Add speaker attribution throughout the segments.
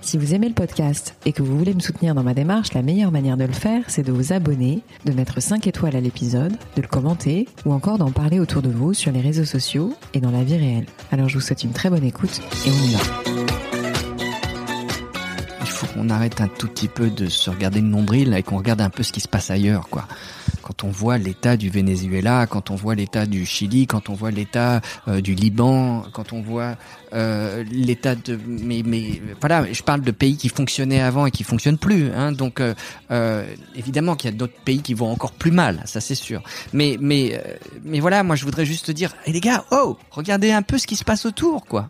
Speaker 1: Si vous aimez le podcast et que vous voulez me soutenir dans ma démarche, la meilleure manière de le faire, c'est de vous abonner, de mettre 5 étoiles à l'épisode, de le commenter ou encore d'en parler autour de vous sur les réseaux sociaux et dans la vie réelle. Alors je vous souhaite une très bonne écoute et on y va.
Speaker 2: Qu'on arrête un tout petit peu de se regarder le nombril et qu'on regarde un peu ce qui se passe ailleurs, quoi quand on voit l'état du Venezuela, quand on voit l'état du Chili, quand on voit l'état euh, du Liban, quand on voit euh, l'état de mais mais voilà, je parle de pays qui fonctionnaient avant et qui fonctionnent plus. Hein, donc euh, euh évidemment qu'il y a d'autres pays qui vont encore plus mal, ça c'est sûr. Mais mais euh, mais voilà, moi je voudrais juste dire, hey, les gars, oh, regardez un peu ce qui se passe autour, quoi.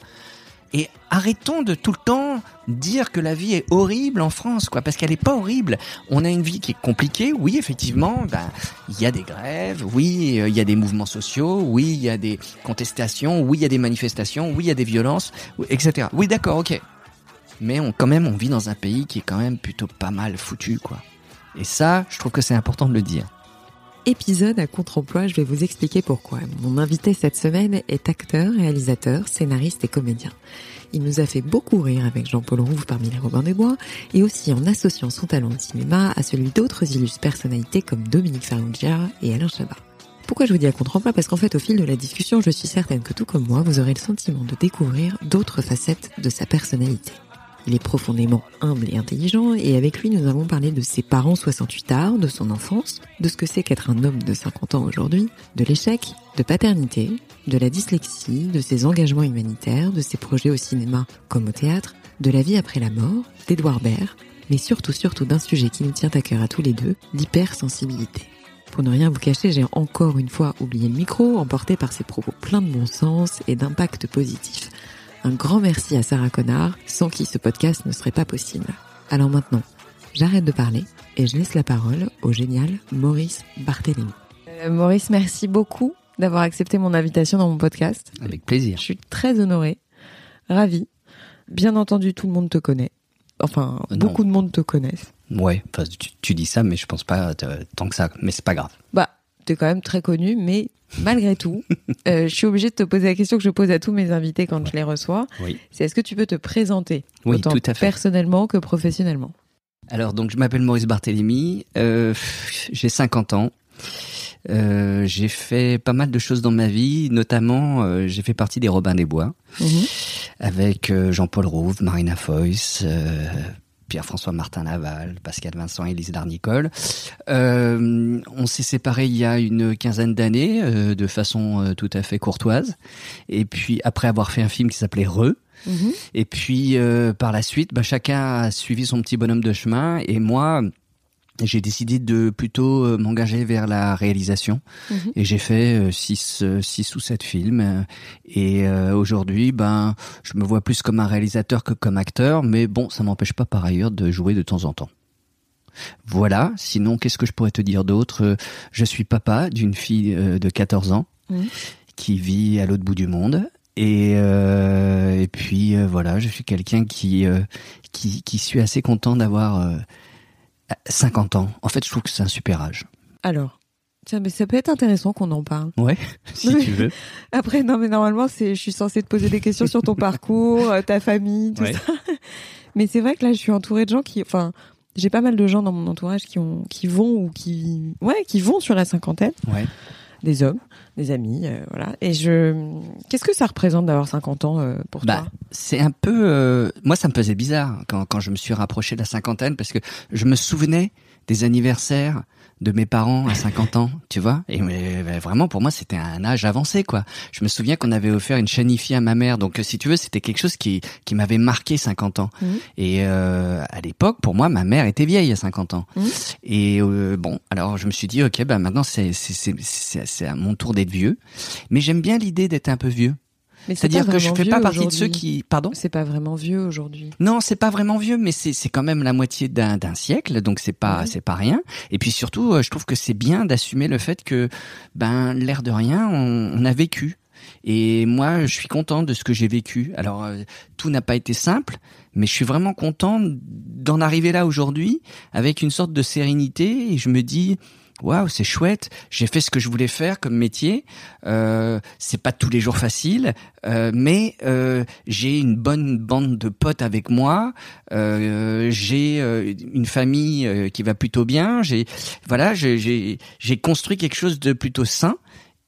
Speaker 2: Et arrêtons de tout le temps dire que la vie est horrible en France, quoi, parce qu'elle est pas horrible. On a une vie qui est compliquée, oui, effectivement. Ben, il y a des grèves, oui, il y a des mouvements sociaux, oui, il y a des contestations, oui, il y a des manifestations, oui, il y a des violences, etc. Oui, d'accord, ok. Mais on, quand même, on vit dans un pays qui est quand même plutôt pas mal foutu, quoi. Et ça, je trouve que c'est important de le dire.
Speaker 1: Épisode à contre-emploi, je vais vous expliquer pourquoi. Mon invité cette semaine est acteur, réalisateur, scénariste et comédien. Il nous a fait beaucoup rire avec Jean-Paul Rouve parmi les Robins des Bois et aussi en associant son talent de cinéma à celui d'autres illustres personnalités comme Dominique Farrugia et Alain Chabat. Pourquoi je vous dis à contre-emploi? Parce qu'en fait, au fil de la discussion, je suis certaine que tout comme moi, vous aurez le sentiment de découvrir d'autres facettes de sa personnalité. Il est profondément humble et intelligent et avec lui nous avons parlé de ses parents 68 tard, de son enfance, de ce que c'est qu'être un homme de 50 ans aujourd'hui, de l'échec, de paternité, de la dyslexie, de ses engagements humanitaires, de ses projets au cinéma comme au théâtre, de la vie après la mort, d'Edouard Baird, mais surtout surtout d'un sujet qui nous tient à cœur à tous les deux, l'hypersensibilité. Pour ne rien vous cacher, j'ai encore une fois oublié le micro, emporté par ses propos pleins de bon sens et d'impact positif. Un grand merci à Sarah Connard, sans qui ce podcast ne serait pas possible. Alors maintenant, j'arrête de parler et je laisse la parole au génial Maurice Barthélémy. Euh, Maurice, merci beaucoup d'avoir accepté mon invitation dans mon podcast.
Speaker 2: Avec plaisir.
Speaker 1: Je suis très honorée, ravie. Bien entendu, tout le monde te connaît. Enfin, euh, beaucoup de monde te connaissent.
Speaker 2: Ouais, enfin, tu, tu, dis ça, mais je pense pas euh, tant que ça. Mais c'est pas grave.
Speaker 1: Bah, t'es quand même très connu, mais malgré tout, euh, je suis obligée de te poser la question que je pose à tous mes invités quand je les reçois.
Speaker 2: Oui.
Speaker 1: C'est est-ce que tu peux te présenter
Speaker 2: oui,
Speaker 1: autant
Speaker 2: tout à fait.
Speaker 1: personnellement que professionnellement?
Speaker 2: Alors, donc, je m'appelle Maurice Barthélémy, euh, j'ai 50 ans. Euh, j'ai fait pas mal de choses dans ma vie, notamment euh, j'ai fait partie des Robins des Bois
Speaker 1: Mhm.
Speaker 2: avec euh, Jean-Paul Rouve, Marina Foïs, Pierre-François Martin Laval, Pascal Vincent et Lise Darnicole. Euh, on s'est séparés il y a une quinzaine d'années euh, de façon euh, tout à fait courtoise. Et puis après avoir fait un film qui s'appelait Re.
Speaker 1: Mhm.
Speaker 2: Et puis euh, par la suite, bah, chacun a suivi son petit bonhomme de chemin. Et moi, j'ai décidé de plutôt euh, m'engager vers la réalisation.
Speaker 1: Mhm.
Speaker 2: Et j'ai fait euh, six, euh, six ou sept films. euh, Et euh, aujourd'hui, ben, je me vois plus comme un réalisateur que comme acteur. Mais bon, ça m'empêche pas par ailleurs de jouer de temps en temps. Voilà. Sinon, qu'est-ce que je pourrais te dire d'autre? Euh, Je suis papa d'une fille euh, de 14 ans qui vit à l'autre bout du monde. Et, euh, et puis euh, voilà, je suis quelqu'un qui, euh, qui qui suis assez content d'avoir euh, 50 ans. En fait, je trouve que c'est un super âge.
Speaker 1: Alors, tiens, mais ça peut être intéressant qu'on en parle.
Speaker 2: Ouais, si tu veux.
Speaker 1: Après, non, mais normalement, c'est, je suis censée te poser des questions sur ton parcours, euh, ta famille, tout
Speaker 2: Ouais.
Speaker 1: ça. Mais c'est vrai que là, je suis entourée de gens qui, enfin, j'ai pas mal de gens dans mon entourage qui ont, qui vont ou qui, ouais, qui vont sur la cinquantaine.
Speaker 2: Ouais.
Speaker 1: Des hommes, des amis, euh, voilà. Et je, qu'est-ce que ça représente d'avoir 50 ans euh, pour
Speaker 2: Bah,
Speaker 1: toi?
Speaker 2: c'est un peu. euh, moi, ça me faisait bizarre quand, quand je me suis rapproché de la cinquantaine parce que je me souvenais des anniversaires de mes parents à 50 ans, tu vois. Et mais, vraiment, pour moi, c'était un âge avancé, quoi. Je me souviens qu'on avait offert une chanifie à ma mère, donc euh, si tu veux, c'était quelque chose qui qui m'avait marqué 50 ans.
Speaker 1: Mhm.
Speaker 2: Et euh, à l'époque, pour moi, ma mère était vieille à 50 ans.
Speaker 1: Mhm.
Speaker 2: Et euh, bon, alors je me suis dit, ok, bah maintenant c'est c'est c'est c'est c'est à mon tour d'être vieux. Mais j'aime bien l'idée d'être un peu vieux. C'est-à-dire que je
Speaker 1: vraiment
Speaker 2: fais pas partie de ceux qui, pardon.
Speaker 1: C'est pas vraiment vieux aujourd'hui.
Speaker 2: Non, c'est pas vraiment vieux, mais c'est quand même la moitié d'un siècle, donc c'est pas
Speaker 1: Ouais.
Speaker 2: c'est pas rien. Et puis surtout, euh, je trouve que c'est bien d'assumer le fait que ben l'air de rien, on, on a vécu. Et moi, je suis content de ce que j'ai vécu. Alors, euh, tout n'a pas été simple, mais je suis vraiment content d'en arriver là aujourd'hui avec une sorte de sérénité. Et je me dis, waouh, c'est chouette. J'ai fait ce que je voulais faire comme métier. Euh, c'est pas tous les jours facile, euh, mais euh, j'ai une bonne bande de potes avec moi. Euh, j'ai une famille qui va plutôt bien. J'ai voilà, j'ai construit quelque chose de plutôt sain.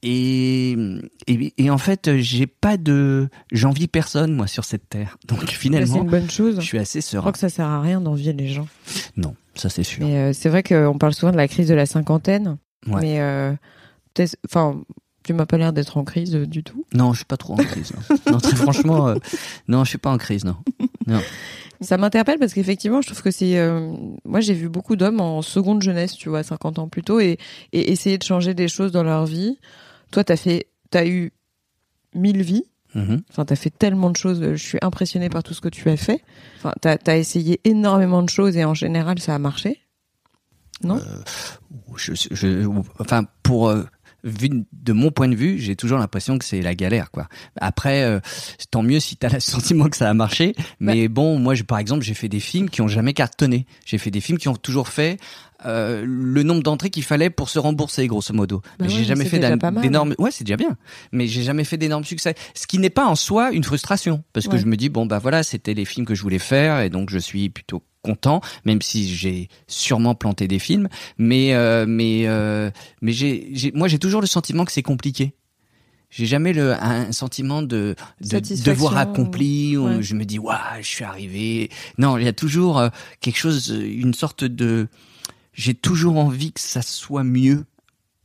Speaker 2: Et, et, et en fait, j'ai pas de, j'envie personne moi sur cette terre. Donc
Speaker 1: C'est
Speaker 2: finalement,
Speaker 1: une bonne chose.
Speaker 2: je suis assez
Speaker 1: Je crois
Speaker 2: serein.
Speaker 1: que ça sert à rien d'envier les gens.
Speaker 2: Non, ça c'est sûr.
Speaker 1: Mais euh, c'est vrai qu'on parle souvent de la crise de la cinquantaine.
Speaker 2: Ouais.
Speaker 1: Mais euh, enfin, tu m'as pas l'air d'être en crise euh, du tout.
Speaker 2: Non, je suis pas trop en crise. Non, Non, très franchement, euh, non, je suis pas en crise, non.
Speaker 1: Ça m'interpelle parce qu'effectivement, je trouve que c'est. euh, moi, j'ai vu beaucoup d'hommes en seconde jeunesse, tu vois, 50 ans plus tôt, et, et essayer de changer des choses dans leur vie. Toi, t'as fait, t'as eu mille vies.
Speaker 2: Mhm.
Speaker 1: Enfin, t'as fait tellement de choses. Je suis impressionnée par tout ce que tu as fait. Enfin, t'as as essayé énormément de choses et en général, ça a marché. Non?
Speaker 2: Je, je, enfin, pour euh, vu de mon point de vue, j'ai toujours l'impression que c'est la galère, quoi. Après, euh, tant mieux si t'as le sentiment que ça a marché. Mais bon, moi, je, par exemple, j'ai fait des films qui ont jamais cartonné. J'ai fait des films qui ont toujours fait euh, le nombre d'entrées qu'il fallait pour se rembourser, grosso modo.
Speaker 1: Bah
Speaker 2: j'ai
Speaker 1: ouais,
Speaker 2: jamais fait d'énormes. Ouais, c'est déjà bien. Mais j'ai jamais fait d'énormes succès. Ce qui n'est pas en soi une frustration, parce que je me dis bon bah voilà, c'était les films que je voulais faire, et donc je suis plutôt content, même si j'ai sûrement planté des films. Mais euh, mais euh, mais j'ai moi j'ai toujours le sentiment que c'est compliqué. J'ai jamais le un sentiment de, de devoir accompli où
Speaker 1: ouais.
Speaker 2: je me dis waouh je suis arrivé. Non, il y a toujours euh, quelque chose, une sorte de j'ai toujours envie que ça soit mieux.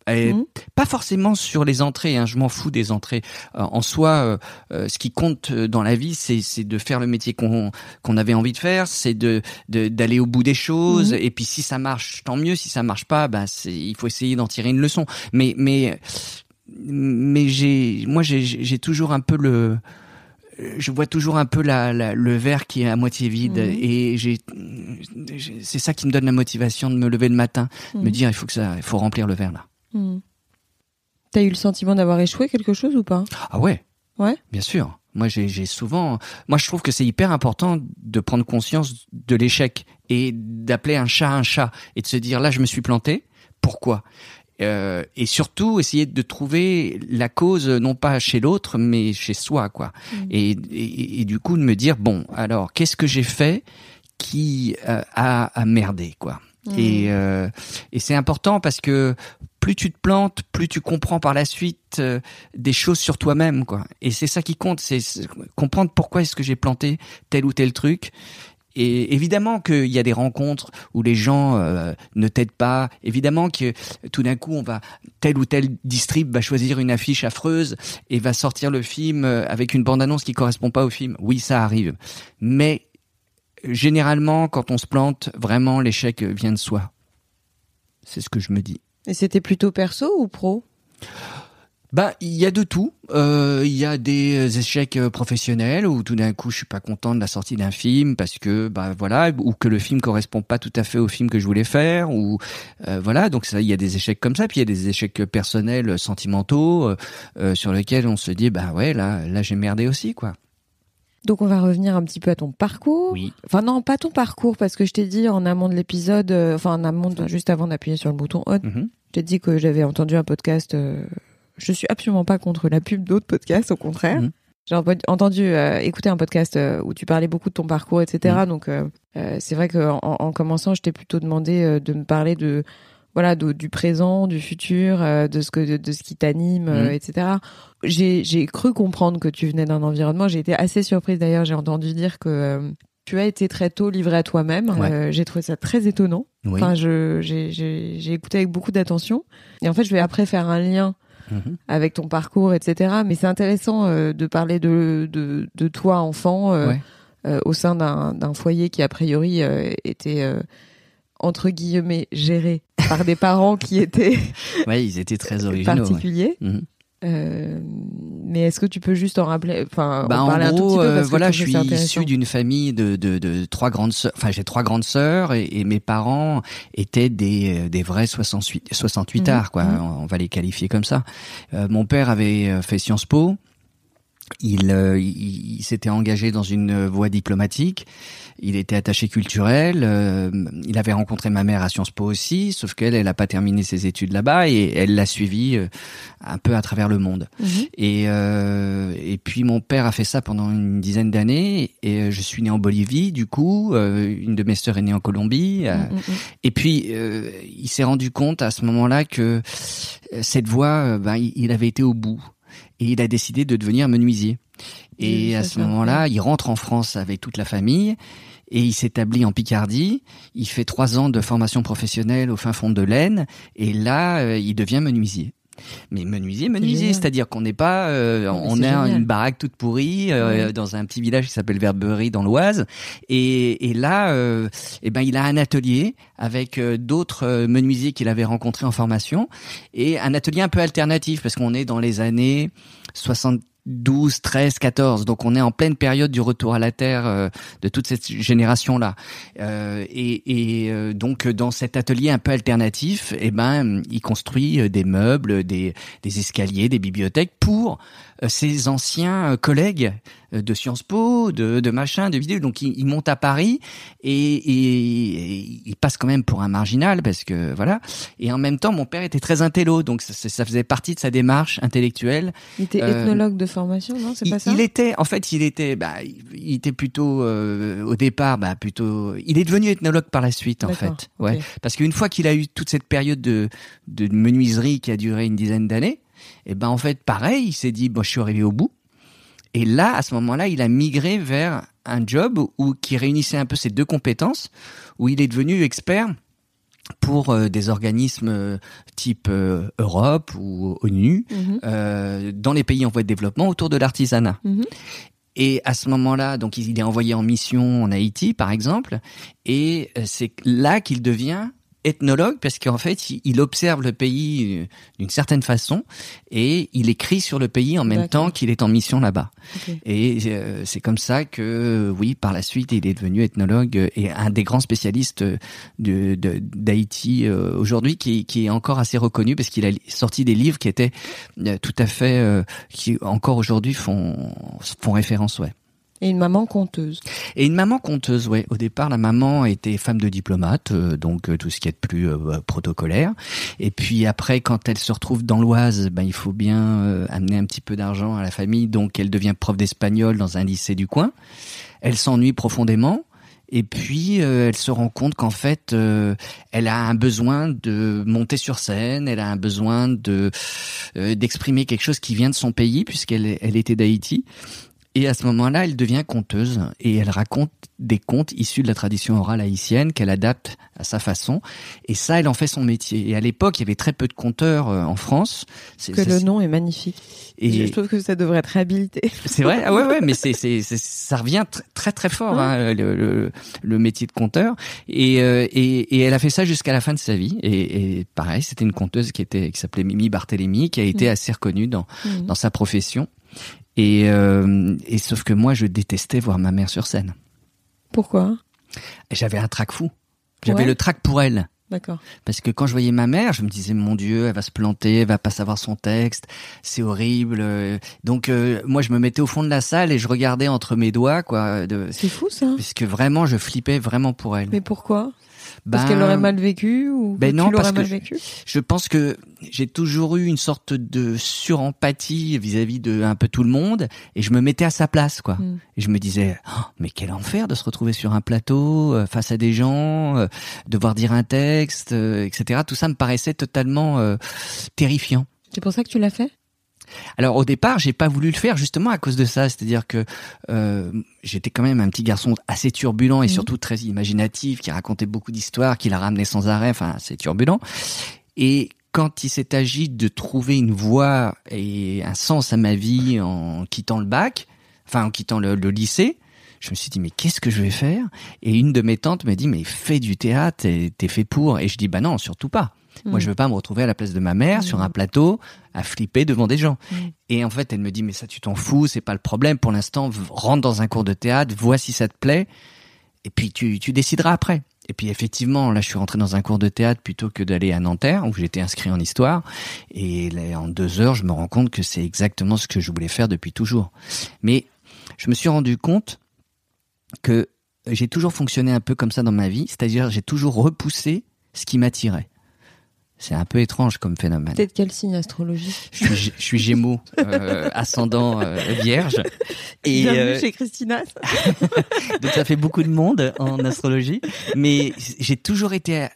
Speaker 2: Et
Speaker 1: Mhm.
Speaker 2: Pas forcément sur les entrées, hein, je m'en fous des entrées. Euh, en soi, euh, euh, ce qui compte dans la vie, c'est de faire le métier qu'on avait envie de faire, c'est de- d'aller au bout des choses.
Speaker 1: Mhm.
Speaker 2: Et puis si ça marche, tant mieux. Si ça marche pas, c'est il faut essayer d'en tirer une leçon. Mais mais mais j'ai moi j'ai toujours un peu le je vois toujours un peu la, la- le verre qui est à moitié vide
Speaker 1: Mhm.
Speaker 2: et j'ai c'est ça qui me donne la motivation de me lever le matin, me
Speaker 1: Mhm.
Speaker 2: dire il faut que ça il faut remplir le verre là.
Speaker 1: Hmm. T'as eu le sentiment d'avoir échoué quelque chose ou pas?
Speaker 2: Ah ouais.
Speaker 1: Ouais.
Speaker 2: Bien sûr. Moi, j'ai j'ai souvent. Moi, je trouve que c'est hyper important de prendre conscience de l'échec et d'appeler un chat un chat et de se dire là, je me suis planté. Pourquoi? Euh, Et surtout, essayer de trouver la cause non pas chez l'autre, mais chez soi, quoi.
Speaker 1: Mm.
Speaker 2: Et, et, et du coup, de me dire bon, alors, qu'est-ce que j'ai fait qui euh, a, a merdé, quoi.
Speaker 1: Hmm.
Speaker 2: Et, euh, et c'est important parce que plus tu te plantes, plus tu comprends par la suite euh, des choses sur toi-même, quoi. Et c'est ça qui compte, c'est comprendre pourquoi est-ce que j'ai planté tel ou tel truc. Et évidemment qu'il y a des rencontres où les gens euh, ne t'aident pas. Évidemment que tout d'un coup, on va tel ou tel distrib va choisir une affiche affreuse et va sortir le film euh, avec une bande-annonce qui correspond pas au film. Oui, ça arrive. Mais généralement, quand on se plante, vraiment l'échec vient de soi. C'est ce que je me dis.
Speaker 1: Et c'était plutôt perso ou pro?
Speaker 2: Bah, il y a de tout. Euh, Il y a des échecs euh, professionnels où tout d'un coup je suis pas content de la sortie d'un film parce que bah voilà ou que le film correspond pas tout à fait au film que je voulais faire ou euh, voilà donc ça il y a des échecs comme ça puis il y a des échecs personnels sentimentaux euh, sur lesquels on se dit bah ouais là là j'ai merdé aussi quoi.
Speaker 1: Donc on va revenir un petit peu à ton parcours.
Speaker 2: Oui.
Speaker 1: Enfin non, pas ton parcours parce que je t'ai dit en amont de l'épisode, enfin en amont de- juste avant d'appuyer sur le bouton on,
Speaker 2: Mhm.
Speaker 1: je t'ai dit que j'avais entendu un podcast. Je suis absolument pas contre la pub d'autres podcasts, au contraire.
Speaker 2: Mhm.
Speaker 1: J'ai entendu euh, écouter un podcast euh, où tu parlais beaucoup de ton parcours, etc. Donc euh, c'est vrai qu'en en, en commençant, je t'ai plutôt demandé de me parler de voilà de- du présent, du futur, de ce que de, de ce qui t'anime,
Speaker 2: Mhm.
Speaker 1: etc. J'ai cru comprendre que tu venais d'un environnement. J'ai été assez surprise d'ailleurs. J'ai entendu dire que tu as été très tôt livré à toi-même.
Speaker 2: Ouais.
Speaker 1: Euh, j'ai trouvé ça très étonnant.
Speaker 2: Oui.
Speaker 1: Enfin, j'ai écouté avec beaucoup d'attention. Et en fait, je vais après faire un lien
Speaker 2: Mhm.
Speaker 1: avec ton parcours, etc. Mais c'est intéressant euh, de parler de, de, de toi, enfant, euh,
Speaker 2: Ouais.
Speaker 1: euh, au sein d'un foyer qui, a priori, était, entre guillemets, géré par des parents qui étaient
Speaker 2: Ouais, ils étaient très originaux. ouais.
Speaker 1: particuliers. Euh, mais est-ce que tu peux juste en rappeler, enfin,
Speaker 2: Bah,
Speaker 1: en
Speaker 2: en
Speaker 1: parler un tout
Speaker 2: gros,
Speaker 1: petit peu
Speaker 2: euh,
Speaker 1: parce que
Speaker 2: voilà,
Speaker 1: je
Speaker 2: suis issu d'une famille de, de, de trois grandes sœurs. Enfin, j'ai trois grandes sœurs et, et mes parents étaient des, euh, des vrais 68, 68
Speaker 1: Mhm,
Speaker 2: arts, quoi.
Speaker 1: mhm.
Speaker 2: On, on va les qualifier comme ça. Euh, mon père avait fait Sciences Po. Il, euh, il, il s'était engagé dans une voie diplomatique. Il était attaché culturel. euh, il avait rencontré ma mère à Sciences Po aussi, sauf qu'elle, elle n'a pas terminé ses études là-bas et elle l'a suivi euh, un peu à travers le monde.
Speaker 1: Mhm.
Speaker 2: Et, euh, et puis mon père a fait ça pendant une dizaine d'années. Et euh, je suis né en Bolivie, du coup. une de mes sœurs est née en Colombie.
Speaker 1: mm, mm.
Speaker 2: et puis euh, il s'est rendu compte à ce moment-là que cette voie, ben, il avait été au bout. Et il a décidé de devenir menuisier. Et à ce moment-là, il rentre en France avec toute la famille. Et il s'établit en Picardie. Il fait trois ans de formation professionnelle au fin fond de l'Aisne. Et là, euh, il devient menuisier. Mais menuisier, menuisier, c'est-à-dire qu'on n'est pas, euh,
Speaker 1: mais
Speaker 2: on
Speaker 1: génial.
Speaker 2: une baraque toute pourrie euh, dans un petit village qui s'appelle Verberie dans l'Oise. Et, et là, euh, eh ben, il a un atelier avec d'autres menuisiers qu'il avait rencontrés en formation et un atelier un peu alternatif parce qu'on est dans les années 72, 13, 14. Donc on est en pleine période du retour à la terre euh, de toute cette génération-là. Euh, et et, euh, donc dans cet atelier un peu alternatif, eh ben il construit euh, des meubles, des, des escaliers, des bibliothèques pour ses anciens euh, collègues euh, de Sciences Po, de, de machin, de vidéo. Donc il, il monte à Paris et, et- et il passe quand même pour un marginal parce que voilà. Et en même temps, mon père était très intello, donc ça, ça faisait partie de sa démarche intellectuelle.
Speaker 1: Il était
Speaker 2: Euh,
Speaker 1: ethnologue de formation, non C'est pas ça
Speaker 2: il était, en fait, il était, bah, il était plutôt euh, au départ, bah, plutôt. Il est devenu ethnologue par la suite, en fait. Ouais, parce qu'une fois qu'il a eu toute cette période de, de menuiserie qui a duré une dizaine d'années, et ben en fait, pareil, il s'est dit, bon, je suis arrivé au bout. Et là, à ce moment-là, il a migré vers un job où qui réunissait un peu ces deux compétences, où il est devenu expert pour euh, des organismes euh, type euh, Europe ou ONU
Speaker 1: Mhm.
Speaker 2: dans les pays en voie de développement autour de l'artisanat.
Speaker 1: Mhm.
Speaker 2: Et à ce moment-là, donc il est envoyé en mission en Haïti, par exemple, et c'est là qu'il devient ethnologue parce qu'en fait, il- observe le pays euh, d'une certaine façon et il écrit sur le pays en même temps qu'il est en mission là-bas. Et euh, c'est comme ça que, euh, oui, par la suite, il est devenu ethnologue et un des grands spécialistes de de- d'Haïti euh, aujourd'hui, qui, qui est encore assez reconnu parce qu'il a sorti des livres qui étaient tout à fait, euh, qui encore aujourd'hui font font référence, ouais.
Speaker 1: Et une maman conteuse.
Speaker 2: Et une maman conteuse, ouais. Au départ, la maman était femme de diplomate, euh, donc euh, tout ce qui est de plus euh, protocolaire. Et puis après, quand elle se retrouve dans l'Oise, ben il faut bien amener un petit peu d'argent à la famille, donc elle devient prof d'espagnol dans un lycée du coin. Elle s'ennuie profondément. Et puis elle se rend compte qu'en fait, elle a un besoin de monter sur scène, elle a un besoin de d'exprimer quelque chose qui vient de son pays, puisqu'elle elle était d'Haïti. Et à ce moment-là, elle devient conteuse et elle raconte des contes issus de la tradition orale haïtienne qu'elle adapte à sa façon. Et ça, elle en fait son métier. Et à l'époque, il y avait très peu de conteurs euh, en France. C'est
Speaker 1: Que le nom est magnifique.
Speaker 2: et
Speaker 1: Je trouve que ça devrait être réhabilité.
Speaker 2: c'est vrai? Ah ouais, ouais, mais c'est, c'est, c'est- ça revient tr- très, très fort hein, le, le, le métier de conteur. Et, euh, et, et elle a fait ça jusqu'à la fin de sa vie. Et, et pareil, c'était une conteuse qui était, qui s'appelait Mimi Barthélémy, qui a été
Speaker 1: Mhm.
Speaker 2: assez reconnue dans dans sa profession. Et, euh, et sauf que moi, je détestais voir ma mère sur scène.
Speaker 1: Pourquoi?
Speaker 2: J'avais un trac fou. J'avais
Speaker 1: Ouais.
Speaker 2: le trac pour elle.
Speaker 1: D'accord.
Speaker 2: Parce que quand je voyais ma mère, je me disais, mon Dieu, elle va se planter, elle va pas savoir son texte, c'est horrible. Donc, euh, moi, je me mettais au fond de la salle et je regardais entre mes doigts, quoi. De...
Speaker 1: C'est fou ça.
Speaker 2: Parce que vraiment, je flippais vraiment pour elle.
Speaker 1: Mais pourquoi? Parce
Speaker 2: Ben,
Speaker 1: qu'elle l'aurait mal vécu ou
Speaker 2: ben
Speaker 1: que
Speaker 2: non,
Speaker 1: tu l'aurais
Speaker 2: parce que
Speaker 1: mal
Speaker 2: je-
Speaker 1: vécu?
Speaker 2: Je pense que j'ai toujours eu une sorte de surempathie vis-à-vis de un peu tout le monde et je me mettais à sa place, quoi.
Speaker 1: Mm.
Speaker 2: Et je me disais, Oh, mais quel enfer de se retrouver sur un plateau, euh, face à des gens, euh, devoir dire un texte, euh, etc. Tout ça me paraissait totalement terrifiant.
Speaker 1: C'est pour ça que tu l'as fait?
Speaker 2: Alors au départ, j'ai pas voulu le faire justement à cause de ça, c'est-à-dire que euh, j'étais quand même un petit garçon assez turbulent et
Speaker 1: Mhm.
Speaker 2: surtout très imaginatif, qui racontait beaucoup d'histoires, qui la ramenait sans arrêt, enfin c'est turbulent. Et quand il s'est agi de trouver une voie et un sens à ma vie en quittant le bac, enfin en quittant le, le lycée, je me suis dit mais qu'est-ce que je vais faire? Et une de mes tantes me dit mais fais du théâtre, t'es fait pour. Et je dis bah non, surtout pas. Moi, mm. je veux pas me retrouver à la place de ma mère sur un mm. plateau à flipper devant des gens. Mm. Et en fait, elle me dit mais ça tu t'en fous, c'est pas le problème pour l'instant. Rentre dans un cours de théâtre, vois si ça te plaît, et puis tu, tu décideras après. Et puis effectivement, là, je suis rentré dans un cours de théâtre plutôt que d'aller à Nanterre, où j'étais inscrit en histoire. Et là, en deux heures, je me rends compte que c'est exactement ce que je voulais faire depuis toujours. Mais je me suis rendu compte que j'ai toujours fonctionné un peu comme ça dans ma vie, c'est-à-dire j'ai toujours repoussé ce qui m'attirait. C'est un peu étrange comme phénomène.
Speaker 1: Peut-être quel signe astrologie
Speaker 2: je suis, je suis Gémeaux, euh, ascendant euh, Vierge.
Speaker 1: Et Bienvenue euh, chez Christina.
Speaker 2: donc ça fait beaucoup de monde en astrologie, mais j'ai toujours été,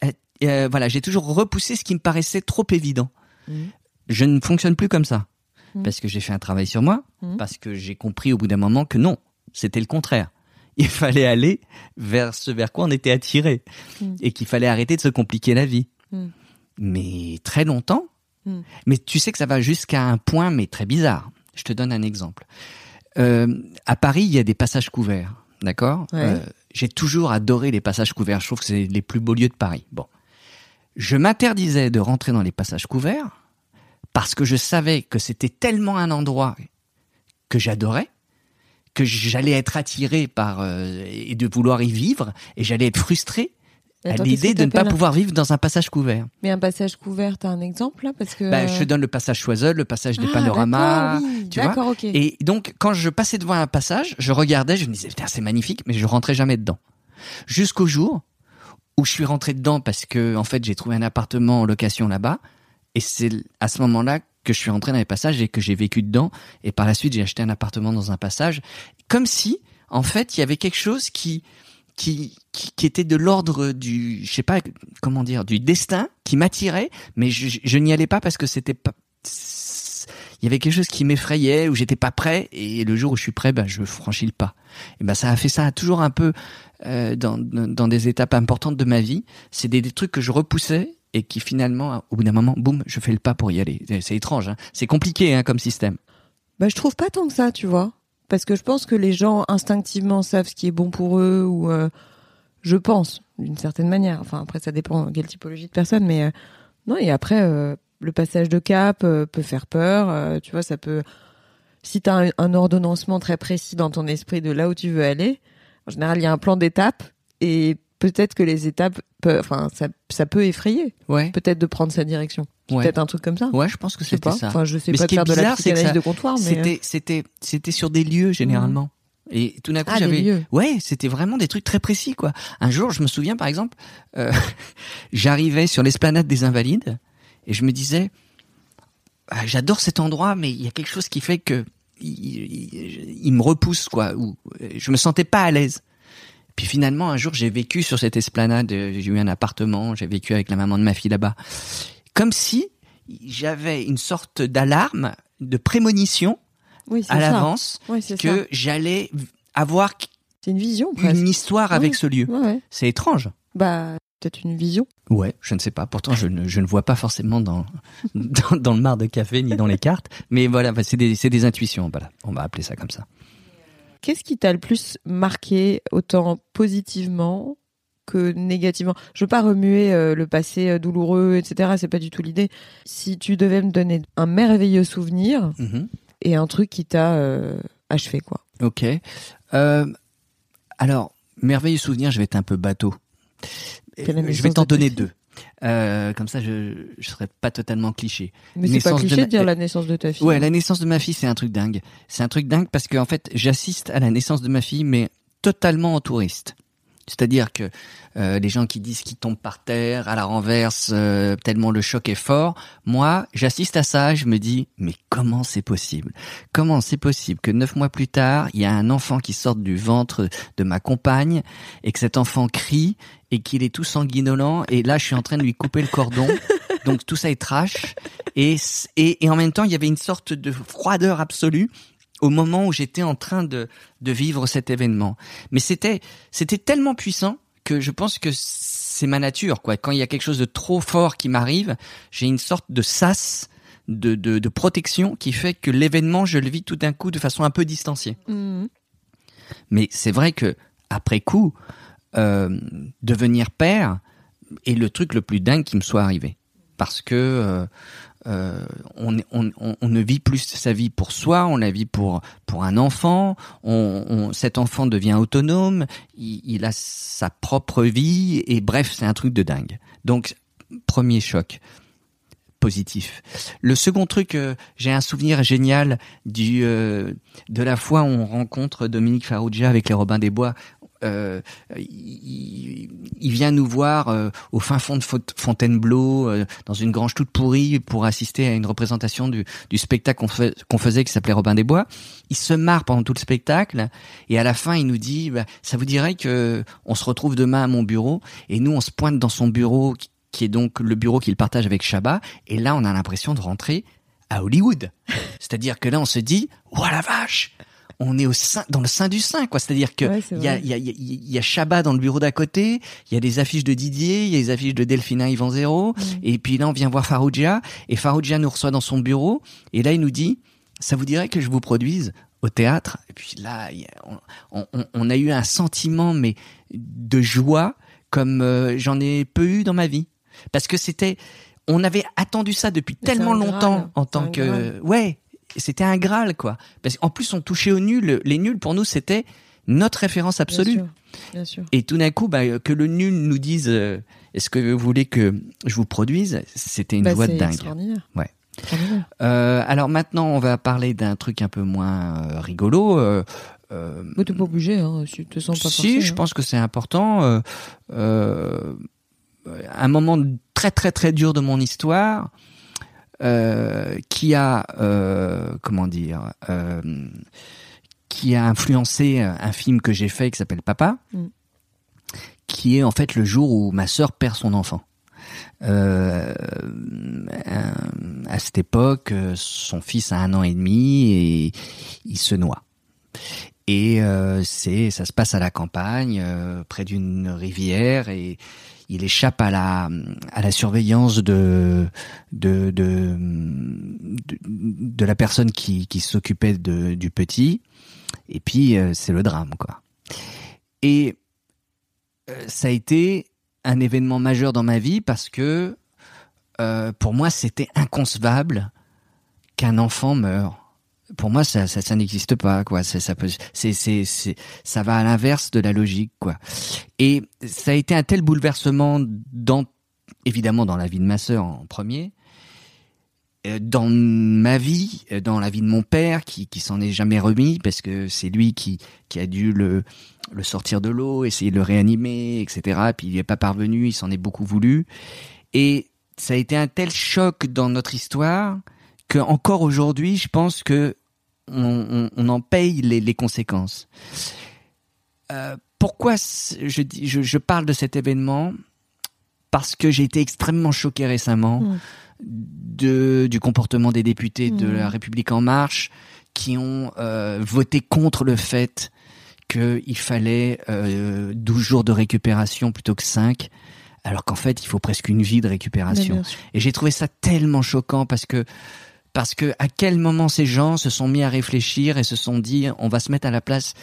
Speaker 2: euh, voilà, j'ai toujours repoussé ce qui me paraissait trop évident. Mmh. Je ne fonctionne plus comme ça mmh. parce que j'ai fait un travail sur moi, mmh. parce que j'ai compris au bout d'un moment que non, c'était le contraire. Il fallait aller vers ce vers quoi on était attiré et qu'il fallait arrêter de se compliquer la vie mais très longtemps. Hmm. Mais tu sais que ça va jusqu'à un point, mais très bizarre. Je te donne un exemple. Euh, à Paris, il y a des passages couverts, d'accord? Euh, J'ai toujours adoré les passages couverts. Je trouve que c'est les plus beaux lieux de Paris. Bon, je m'interdisais de rentrer dans les passages couverts parce que je savais que c'était tellement un endroit que j'adorais que j'allais être attiré par euh, et de vouloir y vivre et j'allais être frustré l'idée de ne pas pouvoir vivre dans un passage couvert.
Speaker 1: Mais un passage couvert, t'as un exemple là parce que
Speaker 2: bah, je te donne le passage Choiseul, le passage des ah, panoramas, tu vois.
Speaker 1: Okay.
Speaker 2: Et donc quand je passais devant un passage, je regardais, je me disais c'est magnifique, mais je rentrais jamais dedans. Jusqu'au jour où je suis rentré dedans parce que en fait j'ai trouvé un appartement en location là-bas et c'est à ce moment-là que je suis rentré dans les passages et que j'ai vécu dedans et par la suite j'ai acheté un appartement dans un passage comme si en fait il y avait quelque chose qui qui, qui, était de l'ordre du, je sais pas comment dire, du destin qui m'attirait, mais je, je n'y allais pas parce que c'était pas, il y avait quelque chose qui m'effrayait ou j'étais pas prêt et le jour où je suis prêt, ben je franchis le pas. Et ben ça a fait ça toujours un peu euh, dans, dans des étapes importantes de ma vie. C'est des, des, trucs que je repoussais et qui finalement, au bout d'un moment, boum, je fais le pas pour y aller. C'est étrange, hein. c'est compliqué hein, comme système.
Speaker 1: Bah je trouve pas tant que ça, tu vois parce que je pense que les gens instinctivement savent ce qui est bon pour eux ou euh, je pense d'une certaine manière. Enfin après ça dépend quelle typologie de personne, mais euh, non et après euh, le passage de cap peut faire peur. tu vois ça peut si tu as un, un, ordonnancement très précis dans ton esprit de là où tu veux aller. En général il y a un plan d'étape et peut-être que les étapes, peuvent, enfin, ça, ça peut effrayer.
Speaker 2: Ouais.
Speaker 1: Peut-être de prendre sa direction. Peut-être un truc comme ça.
Speaker 2: Ouais, je pense que c'était ça.
Speaker 1: Enfin, je sais pas faire de la psychanalyse de comptoir, mais
Speaker 2: c'était, c'était, c'était sur des lieux généralement. Et tout d'un coup,
Speaker 1: ah,
Speaker 2: j'avais, ouais, c'était vraiment des trucs très précis, quoi. Un jour, je me souviens, par exemple, euh, j'arrivais sur l'esplanade des Invalides et je me disais, ah, j'adore cet endroit, mais il y a quelque chose qui fait que il, il, me repousse, quoi. Ou je me sentais pas à l'aise. Puis finalement, un jour, j'ai vécu sur cette esplanade, j'ai eu un appartement, j'ai vécu avec la maman de ma fille là-bas. Comme si j'avais une sorte d'alarme, de prémonition à l'avance que j'allais avoir
Speaker 1: une vision,
Speaker 2: une histoire avec ce lieu. C'est étrange.
Speaker 1: Bah, peut-être une vision.
Speaker 2: Ouais, je ne sais pas. Pourtant, je ne, je ne vois pas forcément dans, dans, dans le mar de café ni dans les cartes. Mais voilà, c'est des, des intuitions. Voilà, on va appeler ça comme ça.
Speaker 1: Qu'est-ce qui t'a le plus marqué, autant positivement que négativement Je veux pas remuer euh, le passé euh, douloureux, etc. C'est pas du tout l'idée. Si tu devais me donner un merveilleux souvenir mhm. et un truc qui t'a euh, achevé, quoi.
Speaker 2: Ok. alors, merveilleux souvenir, je vais être un peu bateau. Je vais t'en donner deux. Euh, comme ça, je je serais pas totalement cliché.
Speaker 1: Mais c'est pas cliché de, dire la naissance de ta fille.
Speaker 2: Ouais, la naissance de ma fille, c'est un truc dingue. C'est un truc dingue parce que en fait, j'assiste à la naissance de ma fille, mais totalement en touriste. C'est-à-dire que euh, les gens qui disent qu'ils tombent par terre à la renverse euh, tellement le choc est fort, moi j'assiste à ça, je me dis mais comment c'est possible? Comment c'est possible que neuf mois plus tard il y a un enfant qui sort du ventre de ma compagne et que cet enfant crie et qu'il est tout sanguinolent et là je suis en train de lui couper le cordon. Donc tout ça est trash et, et, et en même temps il y avait une sorte de froideur absolue au moment où j'étais en train de, de vivre cet événement. Mais c'était, c'était tellement puissant que je pense que c'est ma nature, quoi. Quand il y a quelque chose de trop fort qui m'arrive, j'ai une sorte de sas, de, de, de, protection qui fait que l'événement, je le vis tout d'un coup de façon un peu distanciée.
Speaker 1: Mmh.
Speaker 2: Mais c'est vrai que après coup, euh, devenir père est le truc le plus dingue qui me soit arrivé. Parce que euh, euh, on, ne vit plus sa vie pour soi, on la vit pour pour un enfant. Cet enfant devient autonome, il, a sa propre vie et bref, c'est un truc de dingue. Donc premier choc positif. Le second truc, euh, j'ai un souvenir génial euh, de la fois où on rencontre Dominique Farrugia avec les Robins des Bois. Euh, il, vient nous voir euh, au fin fond de Fontainebleau, dans une grange toute pourrie, pour assister à une représentation du, spectacle qu'on faisait qui s'appelait Robin des Bois. Il se marre pendant tout le spectacle et à la fin il nous dit bah, ça vous dirait que on se retrouve demain à mon bureau et nous on se pointe dans son bureau qui est donc le bureau qu'il partage avec Chabat. Et là, on a l'impression de rentrer à Hollywood. C'est-à-dire que là, on se dit, oh la vache, on est au sein, dans le sein du sein, quoi. C'est-à-dire que il y, a, y, a, y a Chabat dans le bureau d'à côté, il y a des affiches de Didier, il y a des affiches de Delphina Yvan Zéro, et puis là, on vient voir Farougia, et Farougia nous reçoit dans son bureau, et là, il nous dit, ça vous dirait que je vous produise au théâtre? Et puis là, on, on, on a eu un sentiment, mais de joie, comme euh, j'en ai peu eu dans ma vie. Parce que c'était, on avait attendu ça depuis tellement longtemps en tant que, ouais, c'était un graal quoi. Parce qu'en plus on touchait aux nuls, les nuls pour nous c'était notre référence absolue. Bien sûr, Et tout d'un coup, bah, que le nul nous dise, euh, est-ce que vous voulez que je vous produise, c'était une bah, joie de dingue. Ouais. Euh, alors maintenant, on va parler d'un truc un peu moins euh, rigolo. Euh,
Speaker 1: t'es pas obligé, hein, si tu te sens pas
Speaker 2: Si, je hein. pense que c'est important. Un moment très très très dur de mon histoire euh, qui a euh, comment dire euh, qui a influencé un film que j'ai fait qui s'appelle Papa, mm. qui est en fait le jour où ma sœur perd son enfant. Euh, à cette époque, son fils a un an et demi et il se noie. Et euh, c'est, ça se passe à la campagne, euh, près d'une rivière, et il échappe à la surveillance de la personne qui, s'occupait du petit. Et puis euh, c'est le drame quoi. Et euh, ça a été un événement majeur dans ma vie parce que euh, pour moi c'était inconcevable qu'un enfant meure pour moi ça ça, n'existe pas quoi ça, ça ça va à l'inverse de la logique quoi et ça a été un tel bouleversement dans évidemment dans la vie de ma sœur en premier euh, dans ma vie, euh, dans la vie de mon père, qui, qui s'en est jamais remis, parce que c'est lui qui, qui a dû le, le sortir de l'eau, essayer de le réanimer, etc. Puis il n'y est pas parvenu, il s'en est beaucoup voulu. Et ça a été un tel choc dans notre histoire que encore aujourd'hui, je pense que on, en paye les, conséquences. Euh, pourquoi je, je, parle de cet événement Parce que j'ai été extrêmement choqué récemment mm. de, du comportement des députés de mm. la République en marche qui ont euh, voté contre le fait qu'il fallait euh, 12 jours de récupération plutôt que 5 alors qu'en fait il faut presque une vie de récupération. Et j'ai trouvé ça tellement choquant parce que parce que à quel moment ces gens se sont mis à réfléchir et se sont dit on va se mettre à la place